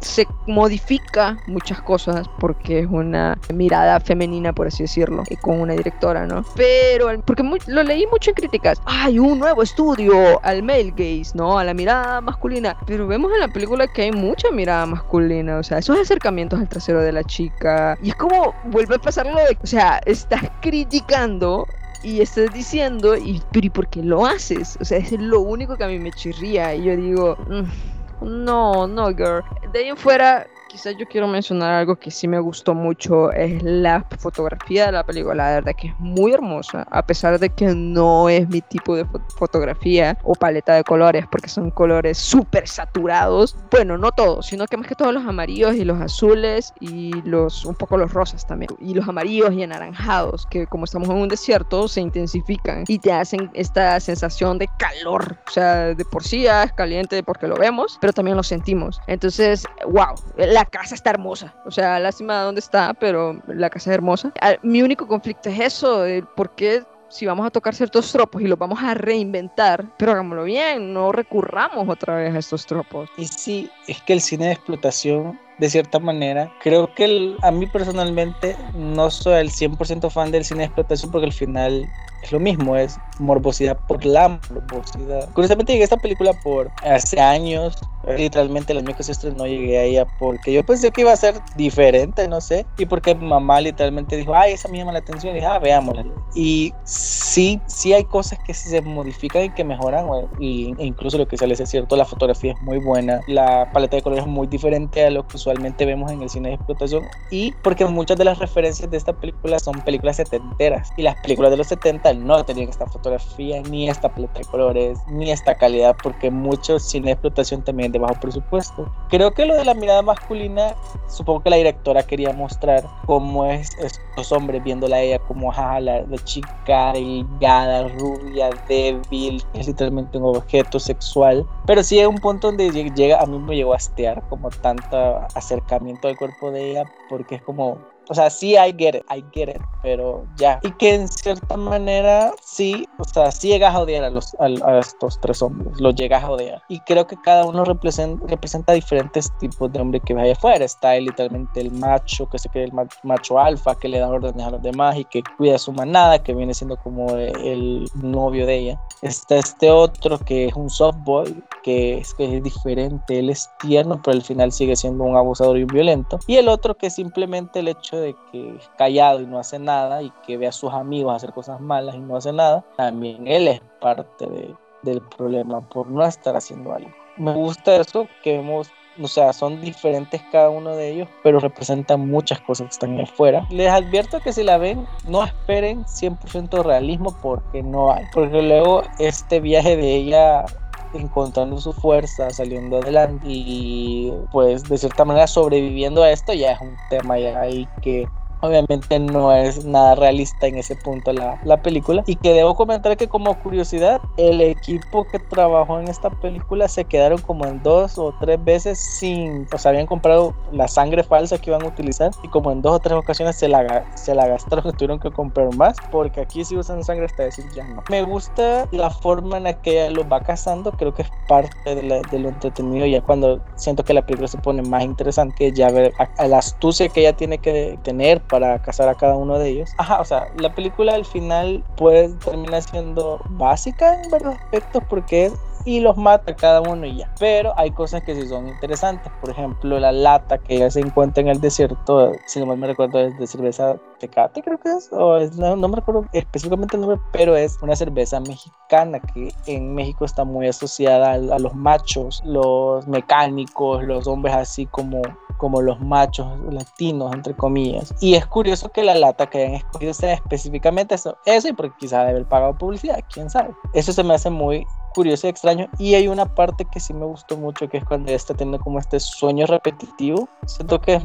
Speaker 1: se modifica muchas cosas porque es una mirada femenina, por así decirlo, y con una directora, ¿no? Pero, porque lo leí mucho en críticas, hay un nuevo estudio al male gaze, ¿no? A la mirada masculina. Pero vemos en la película que hay mucha mirada masculina, o sea, esos acercamientos al trasero de la chica. Y es como vuelve a pasarlo de, o sea, estás criticando y estás diciendo, y, pero ¿y por qué lo haces? O sea, es lo único que a mí me chirría. Y yo digo, mm, no, no, girl. De ahí fuera, quizás yo quiero mencionar algo que sí me gustó mucho, es la fotografía de la película, la verdad que es muy hermosa, a pesar de que no es mi tipo de fotografía o paleta de colores, porque son colores súper saturados, bueno, no todos, sino que más que todos los amarillos y los azules y los, un poco los rosas también, y los amarillos y anaranjados, que como estamos en un desierto, se intensifican y te hacen esta sensación de calor, o sea, de por sí ya es caliente porque lo vemos, pero también lo sentimos, entonces, wow, la casa está hermosa. O sea, lástima de dónde está, pero la casa es hermosa. Ah, mi único conflicto es eso, por qué si vamos a tocar ciertos tropos y los vamos a reinventar, pero hagámoslo bien, no recurramos otra vez a estos tropos.
Speaker 2: Y sí, es que el cine de explotación, de cierta manera, creo que a mí personalmente no soy el 100% fan del cine de explotación porque al final es lo mismo, es morbosidad por la morbosidad. Curiosamente llegué a esta película por hace años, literalmente el año que estrenó llegué a ella porque yo pensé que iba a ser diferente, no sé, y porque mi mamá literalmente dijo, ay, esa me llama la atención, y dije, ah, veámosla. Y sí, sí hay cosas que se modifican y que mejoran, e incluso lo que sale es cierto, la fotografía es muy buena, la paleta de colores es muy diferente a lo que usualmente vemos en el cine de explotación, y porque muchas de las referencias de esta película son películas setenteras, y las películas de los 70 no tenían esta fotografía, ni esta paleta de colores, ni esta calidad, porque muchos cine de explotación también de bajo presupuesto. Creo que lo de la mirada masculina, supongo que la directora quería mostrar cómo es estos hombres viéndola a ella como a la, chica delgada, rubia, débil, es literalmente un objeto sexual. Pero sí hay un punto donde llega, a mí me llegó a hastear como tanto acercamiento al cuerpo de ella, porque es como o sea, sí, I get it, I get it, pero ya. Y que en cierta manera, sí, o sea, sí llegas a odiar a, los, a, estos tres hombres, los llegas a odiar. Y creo que cada uno representa, representa diferentes tipos de hombre que vaya afuera. Está literalmente el macho, que se cree el macho alfa, que le da órdenes a los demás y que cuida su manada, que viene siendo como el novio de ella. Está este otro que es un softboy, que es, que es diferente, él es tierno, pero al final sigue siendo un abusador y un violento. Y el otro que simplemente el hecho de que es callado y no hace nada y que ve a sus amigos hacer cosas malas y no hace nada, también él es parte de, del problema por no estar haciendo algo. Me gusta eso, que vemos o sea, son diferentes cada uno de ellos, pero representan muchas cosas que están afuera. Les advierto que si la ven, no esperen 100% realismo porque no hay. Porque luego este viaje de ella encontrando su fuerza, saliendo adelante y pues de cierta manera sobreviviendo a esto ya es un tema ya ahí que obviamente no es nada realista en ese punto la, la película. Y que debo comentar que como curiosidad, el equipo que trabajó en esta película se quedaron como en dos o tres veces sin, o sea, habían comprado la sangre falsa que iban a utilizar y como en dos o tres ocasiones se la, se la gastaron, tuvieron que comprar más, porque aquí si usan sangre hasta decir ya no. Me gusta la forma en la que ella los va cazando, creo que es parte de, lo entretenido, ya cuando siento que la película se pone más interesante, ya ver a, la astucia que ella tiene que tener para cazar a cada uno de ellos. Ajá, o sea, la película al final puede terminar siendo básica en varios aspectos porque es y los mata cada uno y ya. Pero hay cosas que sí son interesantes. Por ejemplo, la lata que ya se encuentra en el desierto, si no mal me recuerdo, es de cerveza Tecate, creo que es. O no, me recuerdo específicamente el nombre, pero es una cerveza mexicana que en México está muy asociada a los machos, los mecánicos, los hombres así como como los machos latinos, entre comillas. Y es curioso que la lata que hayan escogido sea específicamente eso, eso y porque quizá debe haber pagado publicidad, quién sabe. Eso se me hace muy curioso y extraño. Y hay una parte que sí me gustó mucho, que es cuando ella está teniendo como este sueño repetitivo. Siento que es,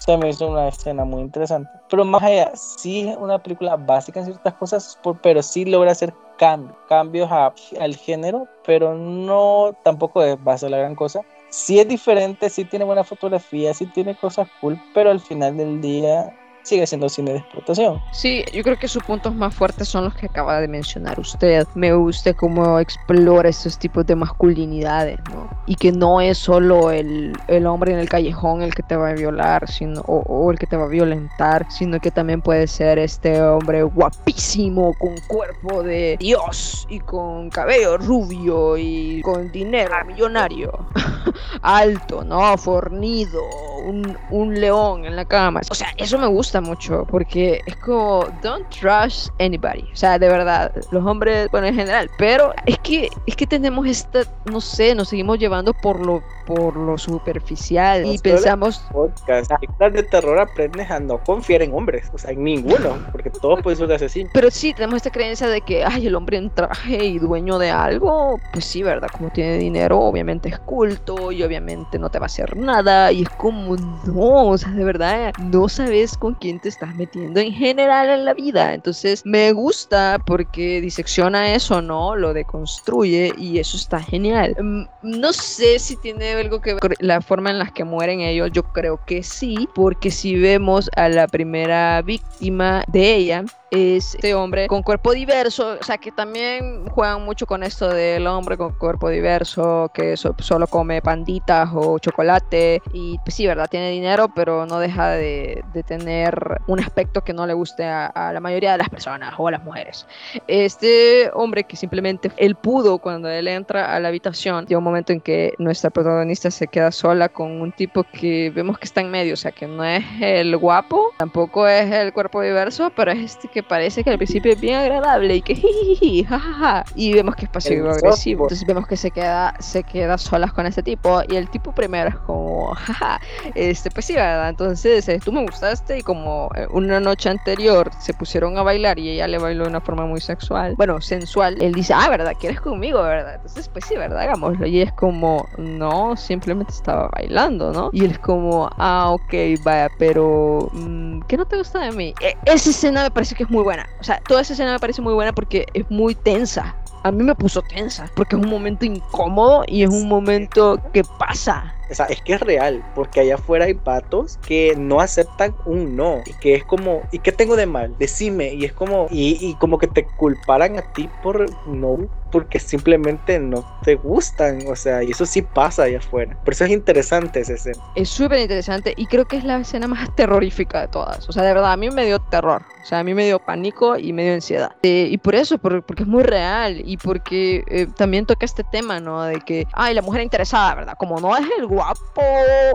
Speaker 2: se me hizo una escena muy interesante. Pero más allá, sí es una película básica en ciertas cosas, pero sí logra hacer cambios, cambios al género, pero no tampoco va a ser la gran cosa. Sí es diferente, sí tiene buena fotografía, sí tiene cosas cool, pero al final del día sigue siendo cine de explotación.
Speaker 1: Sí, yo creo que sus puntos más fuertes son los que acaba de mencionar usted. Me gusta cómo explora esos tipos de masculinidades, ¿no? Y que no es solo el, el hombre en el callejón el que te va a violar sino, o, el que te va a violentar, sino que también puede ser este hombre guapísimo, con cuerpo de Dios y con cabello rubio y con dinero millonario, alto, ¿no? Fornido, un, un león en la cama. O sea, eso me gusta mucho porque es como, don't trust anybody. O sea, de verdad, los hombres, bueno, en general, pero es que, es que tenemos esta, no sé, nos seguimos llevando por lo, por lo superficial y pensamos...
Speaker 2: Podcast, de terror aprendes a no confiar en hombres, o sea, en ninguno, porque todos pueden ser asesinos.
Speaker 1: Pero sí, tenemos esta creencia de que, ay, el hombre en traje y dueño de algo, pues sí, ¿verdad? Como tiene dinero, obviamente es culto y obviamente no te va a hacer nada y es como, no, o sea, de verdad, no sabes con quién te estás metiendo en general en la vida. Entonces me gusta porque disecciona eso, ¿no? Lo deconstruye y eso está genial. Mm, no sé si tiene algo que ver la forma en la que mueren ellos, yo creo que sí, porque si vemos a la primera víctima de ella, este hombre con cuerpo diverso, o sea que también juegan mucho con esto del hombre con cuerpo diverso, que solo come panditas o chocolate y pues sí, ¿verdad? Tiene dinero, pero no deja de, tener un aspecto que no le guste a, la mayoría de las personas o a las mujeres. Este hombre que simplemente él pudo cuando él entra a la habitación, llega un momento en que nuestra protagonista se queda sola con un tipo que vemos que está en medio, o sea que no es el guapo, tampoco es el cuerpo diverso, pero es este que parece que al principio es bien agradable y que jiji, jajaja, y vemos que es pasivo agresivo. Entonces vemos que se queda, se queda solas con este tipo y el tipo primero es como, jaja, este, pues sí, ¿verdad? Entonces eh, tú me gustaste y como eh, una noche anterior se pusieron a bailar y ella le bailó de una forma muy sexual, bueno, sensual, él dice, ah, ¿verdad? ¿Quieres conmigo, verdad? Entonces, pues sí, ¿verdad? Hagámoslo. Y es como, no, simplemente estaba bailando, ¿no? Y él es como, ah, ok, vaya, pero, mm, ¿qué no te gusta de mí? E, esa escena me parece que muy buena. O sea, toda esa escena me parece muy buena porque es muy tensa. A mí me puso tensa porque es un momento incómodo y es un momento que pasa.
Speaker 2: O sea, es que es real, porque allá afuera hay patos que no aceptan un no. Y que es como, ¿y qué tengo de mal? Decime. Y es como, y, y como que te culparan a ti por no porque simplemente no te gustan, o sea, y eso sí pasa allá afuera. Por eso es interesante esa escena.
Speaker 1: Es súper interesante y creo que es la escena más terrorífica de todas. O sea, de verdad, a mí me dio terror, o sea, a mí me dio pánico y me dio ansiedad. Eh, y por eso, porque es muy real y porque eh, también toca este tema, ¿no? De que, ay, la mujer interesada, ¿verdad? Como no es el guapo,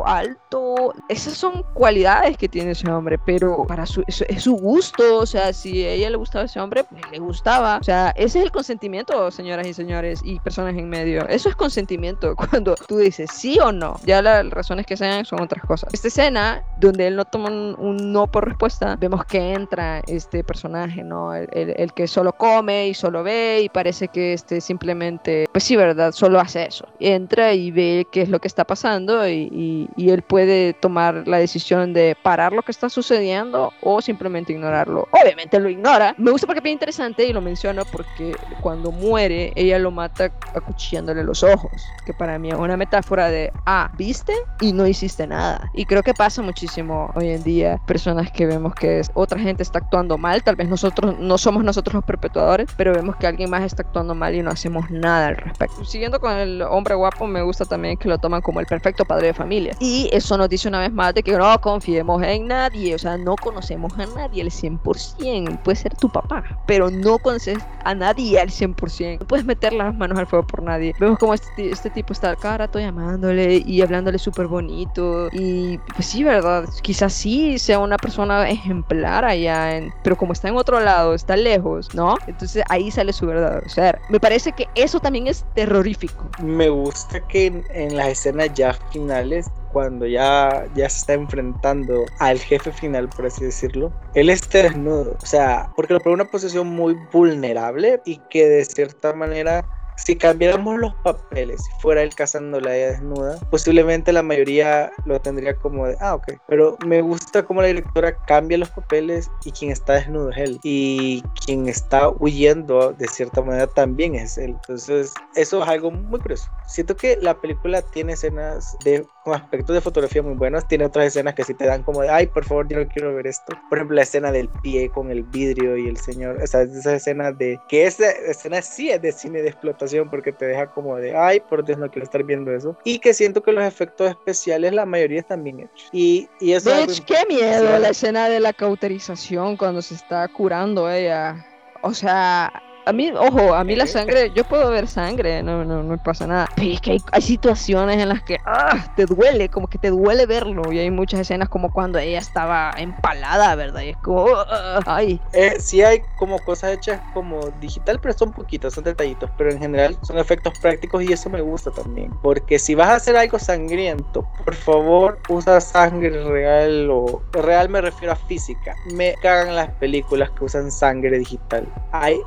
Speaker 1: alto, esas son cualidades que tiene ese hombre, pero para su, es, es su gusto, o sea, si a ella le gustaba ese hombre, pues le gustaba. O sea, ese es el consentimiento, señor señoras y señores y personas en medio. Eso es consentimiento cuando tú dices sí o no. Ya las razones que sean son otras cosas. Esta escena donde él no toma un, no por respuesta, vemos que entra este personaje, ¿no? El, el, que solo come y solo ve y parece que este simplemente, pues sí, ¿verdad? Solo hace eso. Entra y ve qué es lo que está pasando y, y, y él puede tomar la decisión de parar lo que está sucediendo o simplemente ignorarlo. Obviamente lo ignora. Me gusta porque es bien interesante y lo menciono porque cuando muere ella lo mata acuchillándole los ojos, que para mí es una metáfora de, ah, viste y no hiciste nada. Y creo que pasa muchísimo hoy en día, personas que vemos que otra gente está actuando mal, tal vez nosotros no somos nosotros los perpetuadores, pero vemos que alguien más está actuando mal y no hacemos nada al respecto. Siguiendo con el hombre guapo, me gusta también que lo toman como el perfecto padre de familia. Y eso nos dice una vez más de que no confiemos en nadie, o sea, no conocemos a nadie al 100%, puede ser tu papá, pero no conoces a nadie al 100%, no puedes meter las manos al fuego por nadie. Vemos como este, este tipo está cada rato llamándole y hablándole súper bonito y pues sí, ¿verdad? Quizás sí sea una persona ejemplar allá, en, pero como está en otro lado, está lejos, ¿no? Entonces ahí sale su verdad. O sea, me parece que eso también es terrorífico.
Speaker 2: Me gusta que en, en las escenas ya finales cuando ya, ya se está enfrentando al jefe final, por así decirlo, él esté desnudo. O sea, porque lo pone en una posición muy vulnerable y que de cierta manera si cambiáramos los papeles, si fuera él cazándola ella desnuda, posiblemente la mayoría lo tendría como de, ah, ok. Pero me gusta cómo la directora cambia los papeles y quien está desnudo es él. Y quien está huyendo de cierta manera también es él. Entonces, eso es algo muy curioso. Siento que la película tiene escenas de, con aspectos de fotografía muy buenos, tiene otras escenas que sí te dan como de, ay, por favor, yo no quiero ver esto. Por ejemplo, la escena del pie con el vidrio y el señor, o sea, esa escena de, que esa escena sí es de cine de explotación porque te deja como de, ay, por Dios, no quiero estar viendo eso. Y que siento que los efectos especiales, la mayoría están bien hechos. Y, y eso
Speaker 1: Bitch, qué miedo la escena de la cauterización cuando se está curando ella. O sea, a mí, ojo, a mí la sangre, yo puedo ver sangre, no, no, no pasa nada. Pero es que hay, situaciones en las que ah, te duele, como que te duele verlo. Y hay muchas escenas como cuando ella estaba empalada, ¿verdad? Y es como, ah, ay.
Speaker 2: Eh, sí hay como cosas hechas como digital, pero son poquitas, son detallitos. Pero en general son efectos prácticos y eso me gusta también. Porque si vas a hacer algo sangriento, por favor usa sangre real o real me refiero a física. Me cagan las películas que usan sangre digital. Hay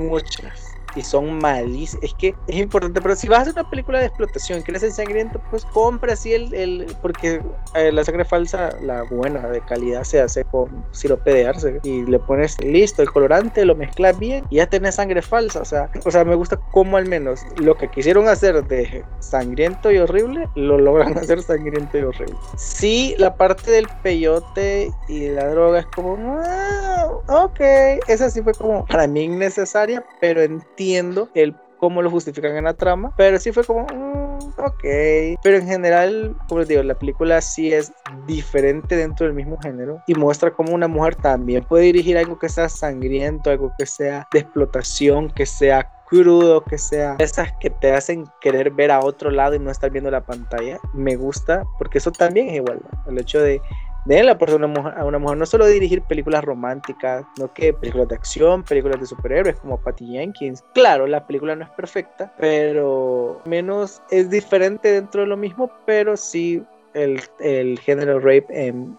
Speaker 2: muchas y son malísimas. Es que es importante, pero si vas a hacer una película de explotación que es sangriento, pues compra así el, el porque eh, la sangre falsa, la buena de calidad, se hace con sirope de arce y le pones listo el colorante, lo mezclas bien y ya tenés sangre falsa. O sea, o sea, me gusta como al menos lo que quisieron hacer de sangriento y horrible, lo logran hacer sangriento y horrible. Sí, la parte del peyote y la droga es como, ah, ok, esa sí fue como para mí innecesaria, pero en entiendo el cómo lo justifican en la trama, pero sí fue como, mm, ok. Pero en general, como les digo, la película sí es diferente dentro del mismo género y muestra cómo una mujer también puede dirigir algo que sea sangriento, algo que sea de explotación, que sea crudo, que sea esas que te hacen querer ver a otro lado y no estar viendo la pantalla. Me gusta porque eso también es igual, el hecho de den la oportunidad a una mujer no solo dirigir películas románticas, no que películas de acción, películas de superhéroes como Patty Jenkins. Claro, la película no es perfecta, pero menos es diferente dentro de lo mismo, pero sí el, el género rape en,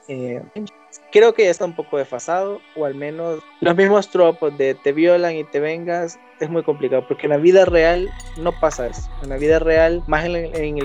Speaker 2: creo que ya está un poco desfasado, o al menos los mismos tropos de te violan y te vengas es muy complicado, porque en la vida real no pasa eso. En la vida real, más en,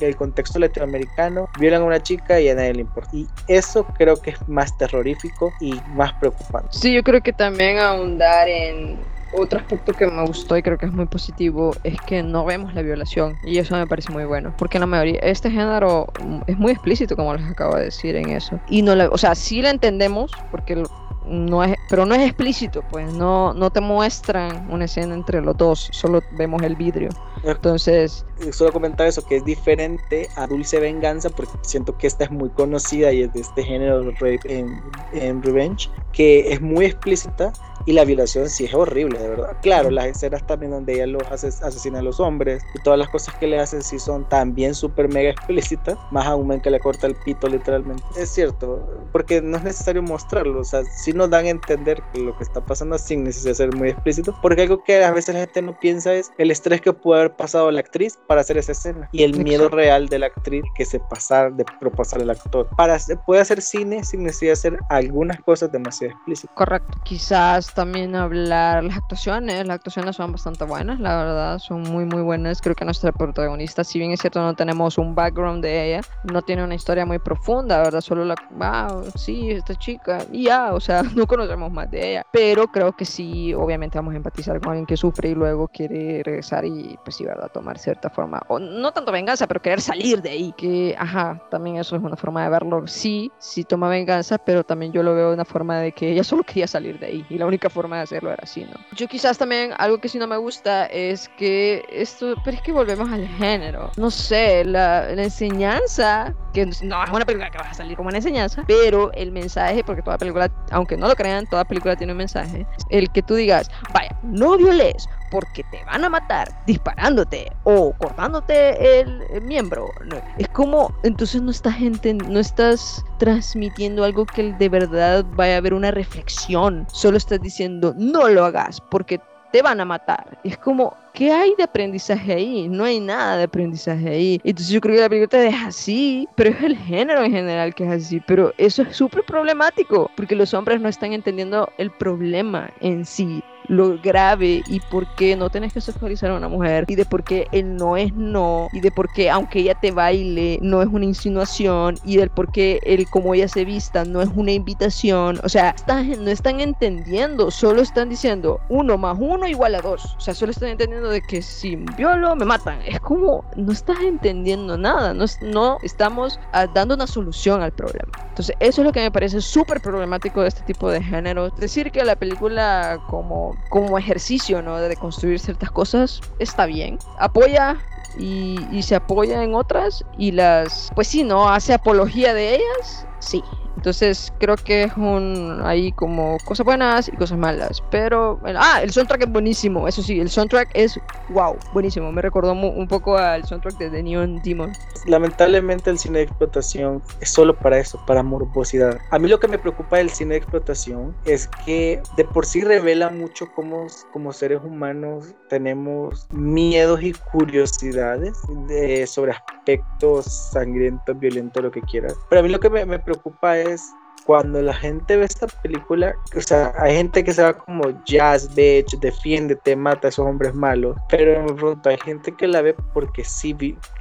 Speaker 2: el, contexto latinoamericano, violan a una chica y a nadie le importa. Y eso creo que es más terrorífico y más preocupante.
Speaker 1: Sí, yo creo que también ahondar en otro aspecto que me gustó y creo que es muy positivo es que no vemos la violación y eso me parece muy bueno porque la mayoría este género es muy explícito como les acabo de decir en eso. Y no la, o sea sí la entendemos porque no es pero no es explícito pues no no te muestran una escena entre los dos solo vemos el vidrio Entonces...
Speaker 2: Solo comentar eso, que es diferente a Dulce Venganza, porque siento que esta es muy conocida y es de este género en, en Revenge, que es muy explícita y la violación sí es horrible, de verdad. Claro, las escenas también donde ella los asesina a los hombres y todas las cosas que le hacen sí son también súper mega explícitas, más aún en que le corta el pito literalmente. Es cierto, porque no es necesario mostrarlo, o sea, sí nos dan a entender lo que está pasando sin necesidad de ser muy explícito, porque algo que a veces la gente no piensa es el estrés que puede haber pasado la actriz para hacer esa escena y el miedo real de la actriz que se pasa de propasar el actor. Para, puede hacer cine sin necesidad de hacer algunas cosas demasiado explícitas.
Speaker 1: Correcto, quizás también hablar las actuaciones. Las actuaciones son bastante buenas, la verdad, son muy, muy buenas. Creo que nuestra protagonista, si bien es cierto, no tenemos un background de ella, no tiene una historia muy profunda, ¿verdad? Solo la, wow, sí, esta chica, y ya, o sea, no conocemos más de ella. Pero creo que sí, obviamente vamos a empatizar con alguien que sufre y luego quiere regresar y, pues sí, ¿verdad? Tomar cierta forma, o no tanto venganza, pero querer salir de ahí. Que, ajá, también eso es una forma de verlo. Sí, sí toma venganza, pero también yo lo veo de una forma de que ella solo quería salir de ahí. Y la única forma de hacerlo era así, ¿no? Yo quizás también algo que sí no me gusta es que esto, pero es que volvemos al género. No sé, la, la enseñanza, que no es una película que va a salir como una enseñanza, pero el mensaje, porque toda película, aunque no lo crean, toda película tiene un mensaje, el que tú digas, vaya, no violes porque te van a matar disparándote o cortándote el, miembro. Es como, entonces no estás, no estás transmitiendo algo que de verdad vaya a haber una reflexión. Solo estás diciendo, no lo hagas porque te van a matar. Es como, ¿qué hay de aprendizaje ahí? No hay nada de aprendizaje ahí. Entonces yo creo que la película deja así, pero es el género en general que es así. Pero eso es súper problemático, porque los hombres no están entendiendo el problema en sí lo grave y por qué no tenés que sexualizar a una mujer y de por qué el no es no y de por qué aunque ella te baile no es una insinuación y del por qué el como ella se vista no es una invitación. O sea, no están entendiendo, solo están diciendo uno más uno igual a dos. O sea, solo están entendiendo de que si violo me matan. Es como, no estás entendiendo nada, no, no estamos ah, dando una solución al problema. Entonces, eso es lo que me parece súper problemático de este tipo de género. Decir que la película como como ejercicio, ¿no? De construir ciertas cosas, está bien. Apoya y, se apoya en otras y las, pues sí, ¿no? Hace apología de ellas, sí. Entonces creo que es un ahí como cosas buenas y cosas malas. Pero, ah, el soundtrack es buenísimo. Eso sí, el soundtrack es wow, buenísimo. Me recordó un poco al soundtrack de The Neon Demon.
Speaker 2: Lamentablemente el cine de explotación es solo para eso, para morbosidad. A mí lo que me preocupa del cine de explotación es que de por sí revela mucho cómo como seres humanos tenemos miedos y de, sobre aspectos sangrientos, violentos, lo que quieras. Pero a mí lo que me, me preocupa es cuando la gente ve esta película, o sea, hay gente que se va como jazz, bitch, defiéndete, mata a esos hombres malos, pero me pregunto, hay gente que la ve porque sí,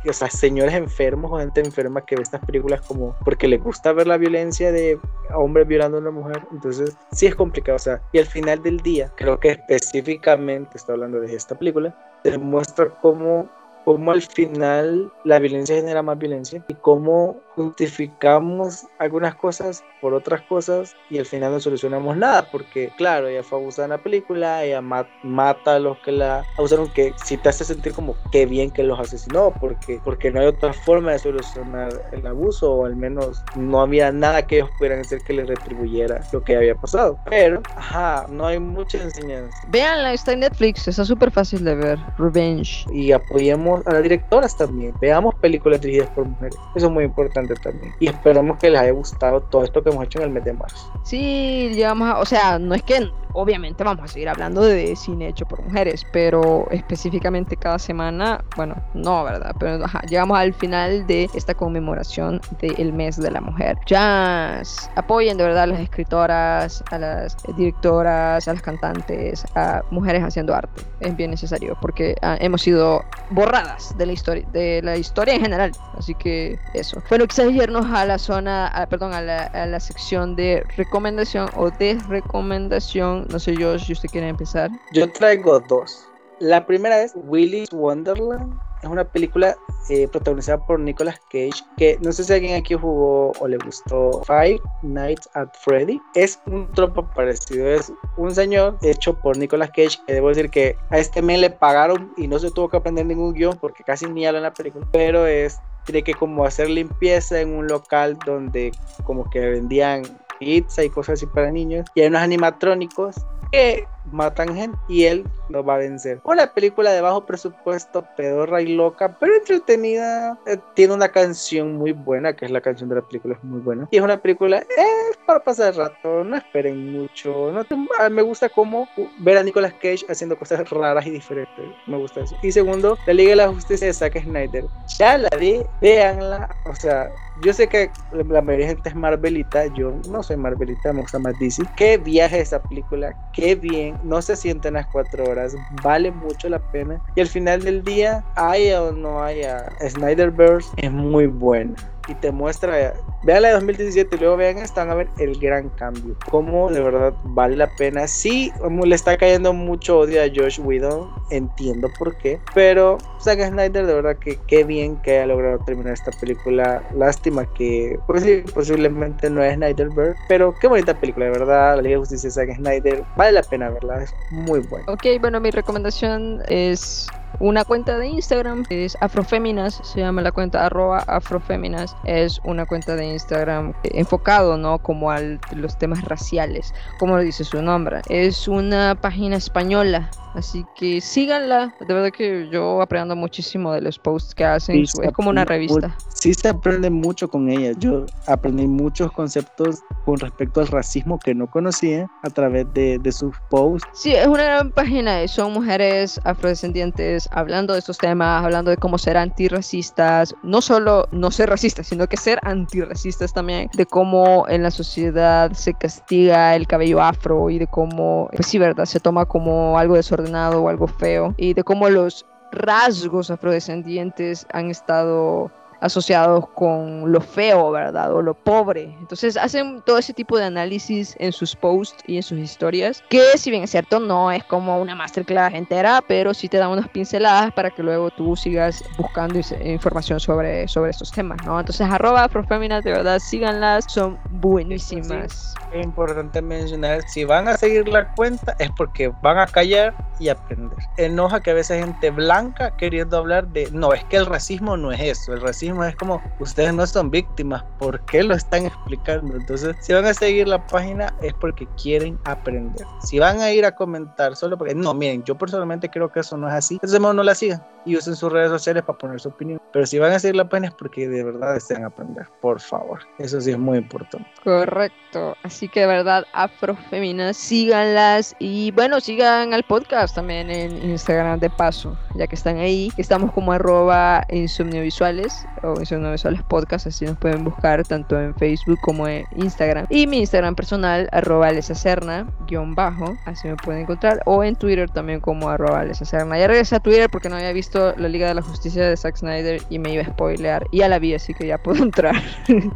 Speaker 2: o sea, señores enfermos o gente enferma que ve estas películas como porque le gusta ver la violencia de hombres violando a una mujer, entonces sí es complicado, o sea, y al final del día, creo que específicamente, está hablando de esta película, demuestra cómo cómo al final la violencia genera más violencia y cómo justificamos algunas cosas por otras cosas y al final no solucionamos nada porque claro, ella fue abusada en la película, ella mata a los que la abusaron que si te hace sentir como qué bien que los asesinó porque, porque no hay otra forma de solucionar el abuso o al menos no había nada que ellos pudieran hacer que les retribuyera lo que había pasado pero, ajá, no hay mucha enseñanza.
Speaker 1: Veanla, está en Netflix, está súper fácil de ver, Revenge.
Speaker 2: Y apoyemos a las directoras también, veamos películas dirigidas por mujeres, eso es muy importante también. Y esperamos que les haya gustado todo esto que hemos hecho en el mes de marzo.
Speaker 1: Sí, llegamos a, o sea, no es que obviamente vamos a seguir hablando de cine hecho por mujeres, pero específicamente cada semana, bueno, no, ¿verdad? Pero llegamos al final de esta conmemoración del mes de la mujer. Ya apoyen de verdad a las escritoras, a las directoras, a las cantantes, a mujeres haciendo arte. Es bien necesario porque ah, hemos sido borradas de la historia, de la historia en general. Así que eso. Bueno, quizás irnos a la zona, perdón, a la, a la sección de recomendación o desrecomendación no sé yo si usted quiere empezar.
Speaker 2: Yo traigo dos. La primera es Willy's Wonderland es una película eh, protagonizada por Nicolas Cage, que no sé si alguien aquí jugó o le gustó Five Nights at Freddy. Es un tropo parecido, es un señor hecho por Nicolas Cage, que debo decir que a este men le pagaron y no se tuvo que aprender ningún guion porque casi ni habla la película, pero es tiene que como hacer limpieza en un local donde como que vendían pizza y cosas así para niños. Y hay unos animatrónicos que matan gente y él lo va a vencer. Una película de bajo presupuesto, pedorra y loca, pero entretenida. Eh, tiene una canción muy buena, que es la canción de la película, es muy buena. Y es una película es para pasar el rato, no esperen mucho. Ah, me gusta cómo ver a Nicolas Cage haciendo cosas raras y diferentes. Me gusta eso. Y segundo, la Liga de la Justicia de Zack Snyder. Ya la vi, véanla. O sea, yo sé que la mayoría de gente es Marvelita, yo no soy Marvelita, me gusta más DC. Qué viaje esa película, qué bien, no se sienten las cuatro horas, vale mucho la pena. Y al final del día, haya o no haya Snyderverse, es muy buena y te muestra, vean la de 2017 y luego vean esta, van a ver el gran cambio. Cómo de verdad vale la pena. Sí, le está cayendo mucho odio a Josh Whedon, entiendo por qué, pero Zack Snyder de verdad que qué bien que haya logrado terminar esta película. Lástima que, pues sí, posiblemente no es Snyderberg, pero qué bonita película, de verdad. La Liga de Justicia de Zack Snyder, vale la pena verla, es muy buena.
Speaker 1: Ok, bueno, mi recomendación es una cuenta de Instagram, es Afroféminas, se llama la cuenta arroba Afroféminas, es una cuenta de Instagram enfocado, ¿no? Como a los temas raciales, como lo dice su nombre. Es una página española Así que síganla. De verdad que yo aprendo muchísimo de los posts que hacen. es como una revista.
Speaker 2: Sí, se aprende mucho con ella. Yo aprendí muchos conceptos con respecto al racismo que no conocía a través de, de sus posts.
Speaker 1: Sí, es una gran página. Son mujeres afrodescendientes hablando de estos temas, hablando de cómo ser antirracistas. No solo no ser racistas, sino que ser antirracistas también. De cómo en la sociedad se castiga el cabello afro y de cómo, pues sí, verdad, se toma como algo desorden o algo feo y de cómo los rasgos afrodescendientes han estado asociados con lo feo, ¿verdad? O lo pobre. Entonces hacen todo ese tipo de análisis en sus posts y en sus historias, que si bien es cierto, no es como una masterclass entera, pero sí te dan unas pinceladas para que luego tú sigas buscando información sobre, sobre estos temas, ¿no? Entonces arroba afrofeminas, de verdad, síganlas, son buenísimas.
Speaker 2: Es importante mencionar, si van a seguir la cuenta es porque van a callar y aprender. Enoja que a veces gente blanca queriendo hablar de, no, es que el racismo no es eso, el racismo es como, ustedes no son víctimas, ¿por qué lo están explicando? Entonces, si van a seguir la página es porque quieren aprender. Si van a ir a comentar solo porque, no, miren, yo personalmente creo que eso no es así, entonces no la sigan y usen sus redes sociales para poner su opinión. Pero si van a seguir la página es porque de verdad desean aprender, por favor. Eso sí es muy importante.
Speaker 1: Correcto. Así que de verdad, afrofeminas, síganlas y bueno, sigan al podcast también en Instagram de paso, ya que están ahí. Estamos como arroba insomniovisuales o insomniovisuales podcast, así nos pueden buscar tanto en Facebook como en Instagram. Y mi Instagram personal, arroba lesacerna, guion bajo, así me pueden encontrar. O en Twitter también como arroba lesacerna. Ya regresé a Twitter porque no había visto la Liga de la Justicia de Zack Snyder y me iba a spoilear. Y ya la vi, así que ya puedo entrar.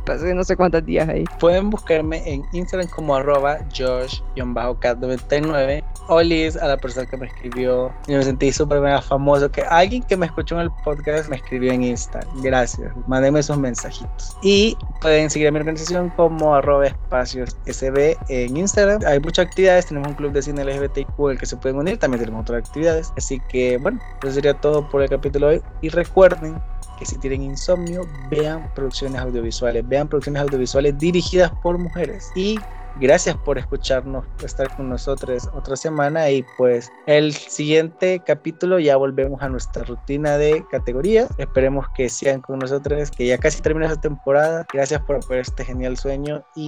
Speaker 1: Pasé no sé cuántos días ahí.
Speaker 2: Pueden buscarme en Instagram como arroba Josh-Cat99. Olis a la persona que me escribió. Y me sentí súper mega famoso. Que alguien que me escuchó en el podcast me escribió en Insta. Gracias. Mándenme esos mensajitos. Y pueden seguir a mi organización como arroba espacios SB en Instagram. Hay muchas actividades. Tenemos un club de cine LGBTQ el que se pueden unir. También tenemos otras actividades. Así que bueno, eso sería todo por el capítulo de hoy. Y recuerden que si tienen insomnio, vean producciones audiovisuales, vean producciones audiovisuales dirigidas por mujeres. Y gracias por escucharnos, estar con nosotros otra semana. Y pues el siguiente capítulo ya volvemos a nuestra rutina de categorías. Esperemos que sigan con nosotros, que ya casi termina esta temporada. Gracias por este genial sueño y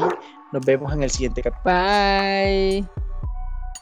Speaker 2: nos vemos en el siguiente capítulo.
Speaker 1: Bye.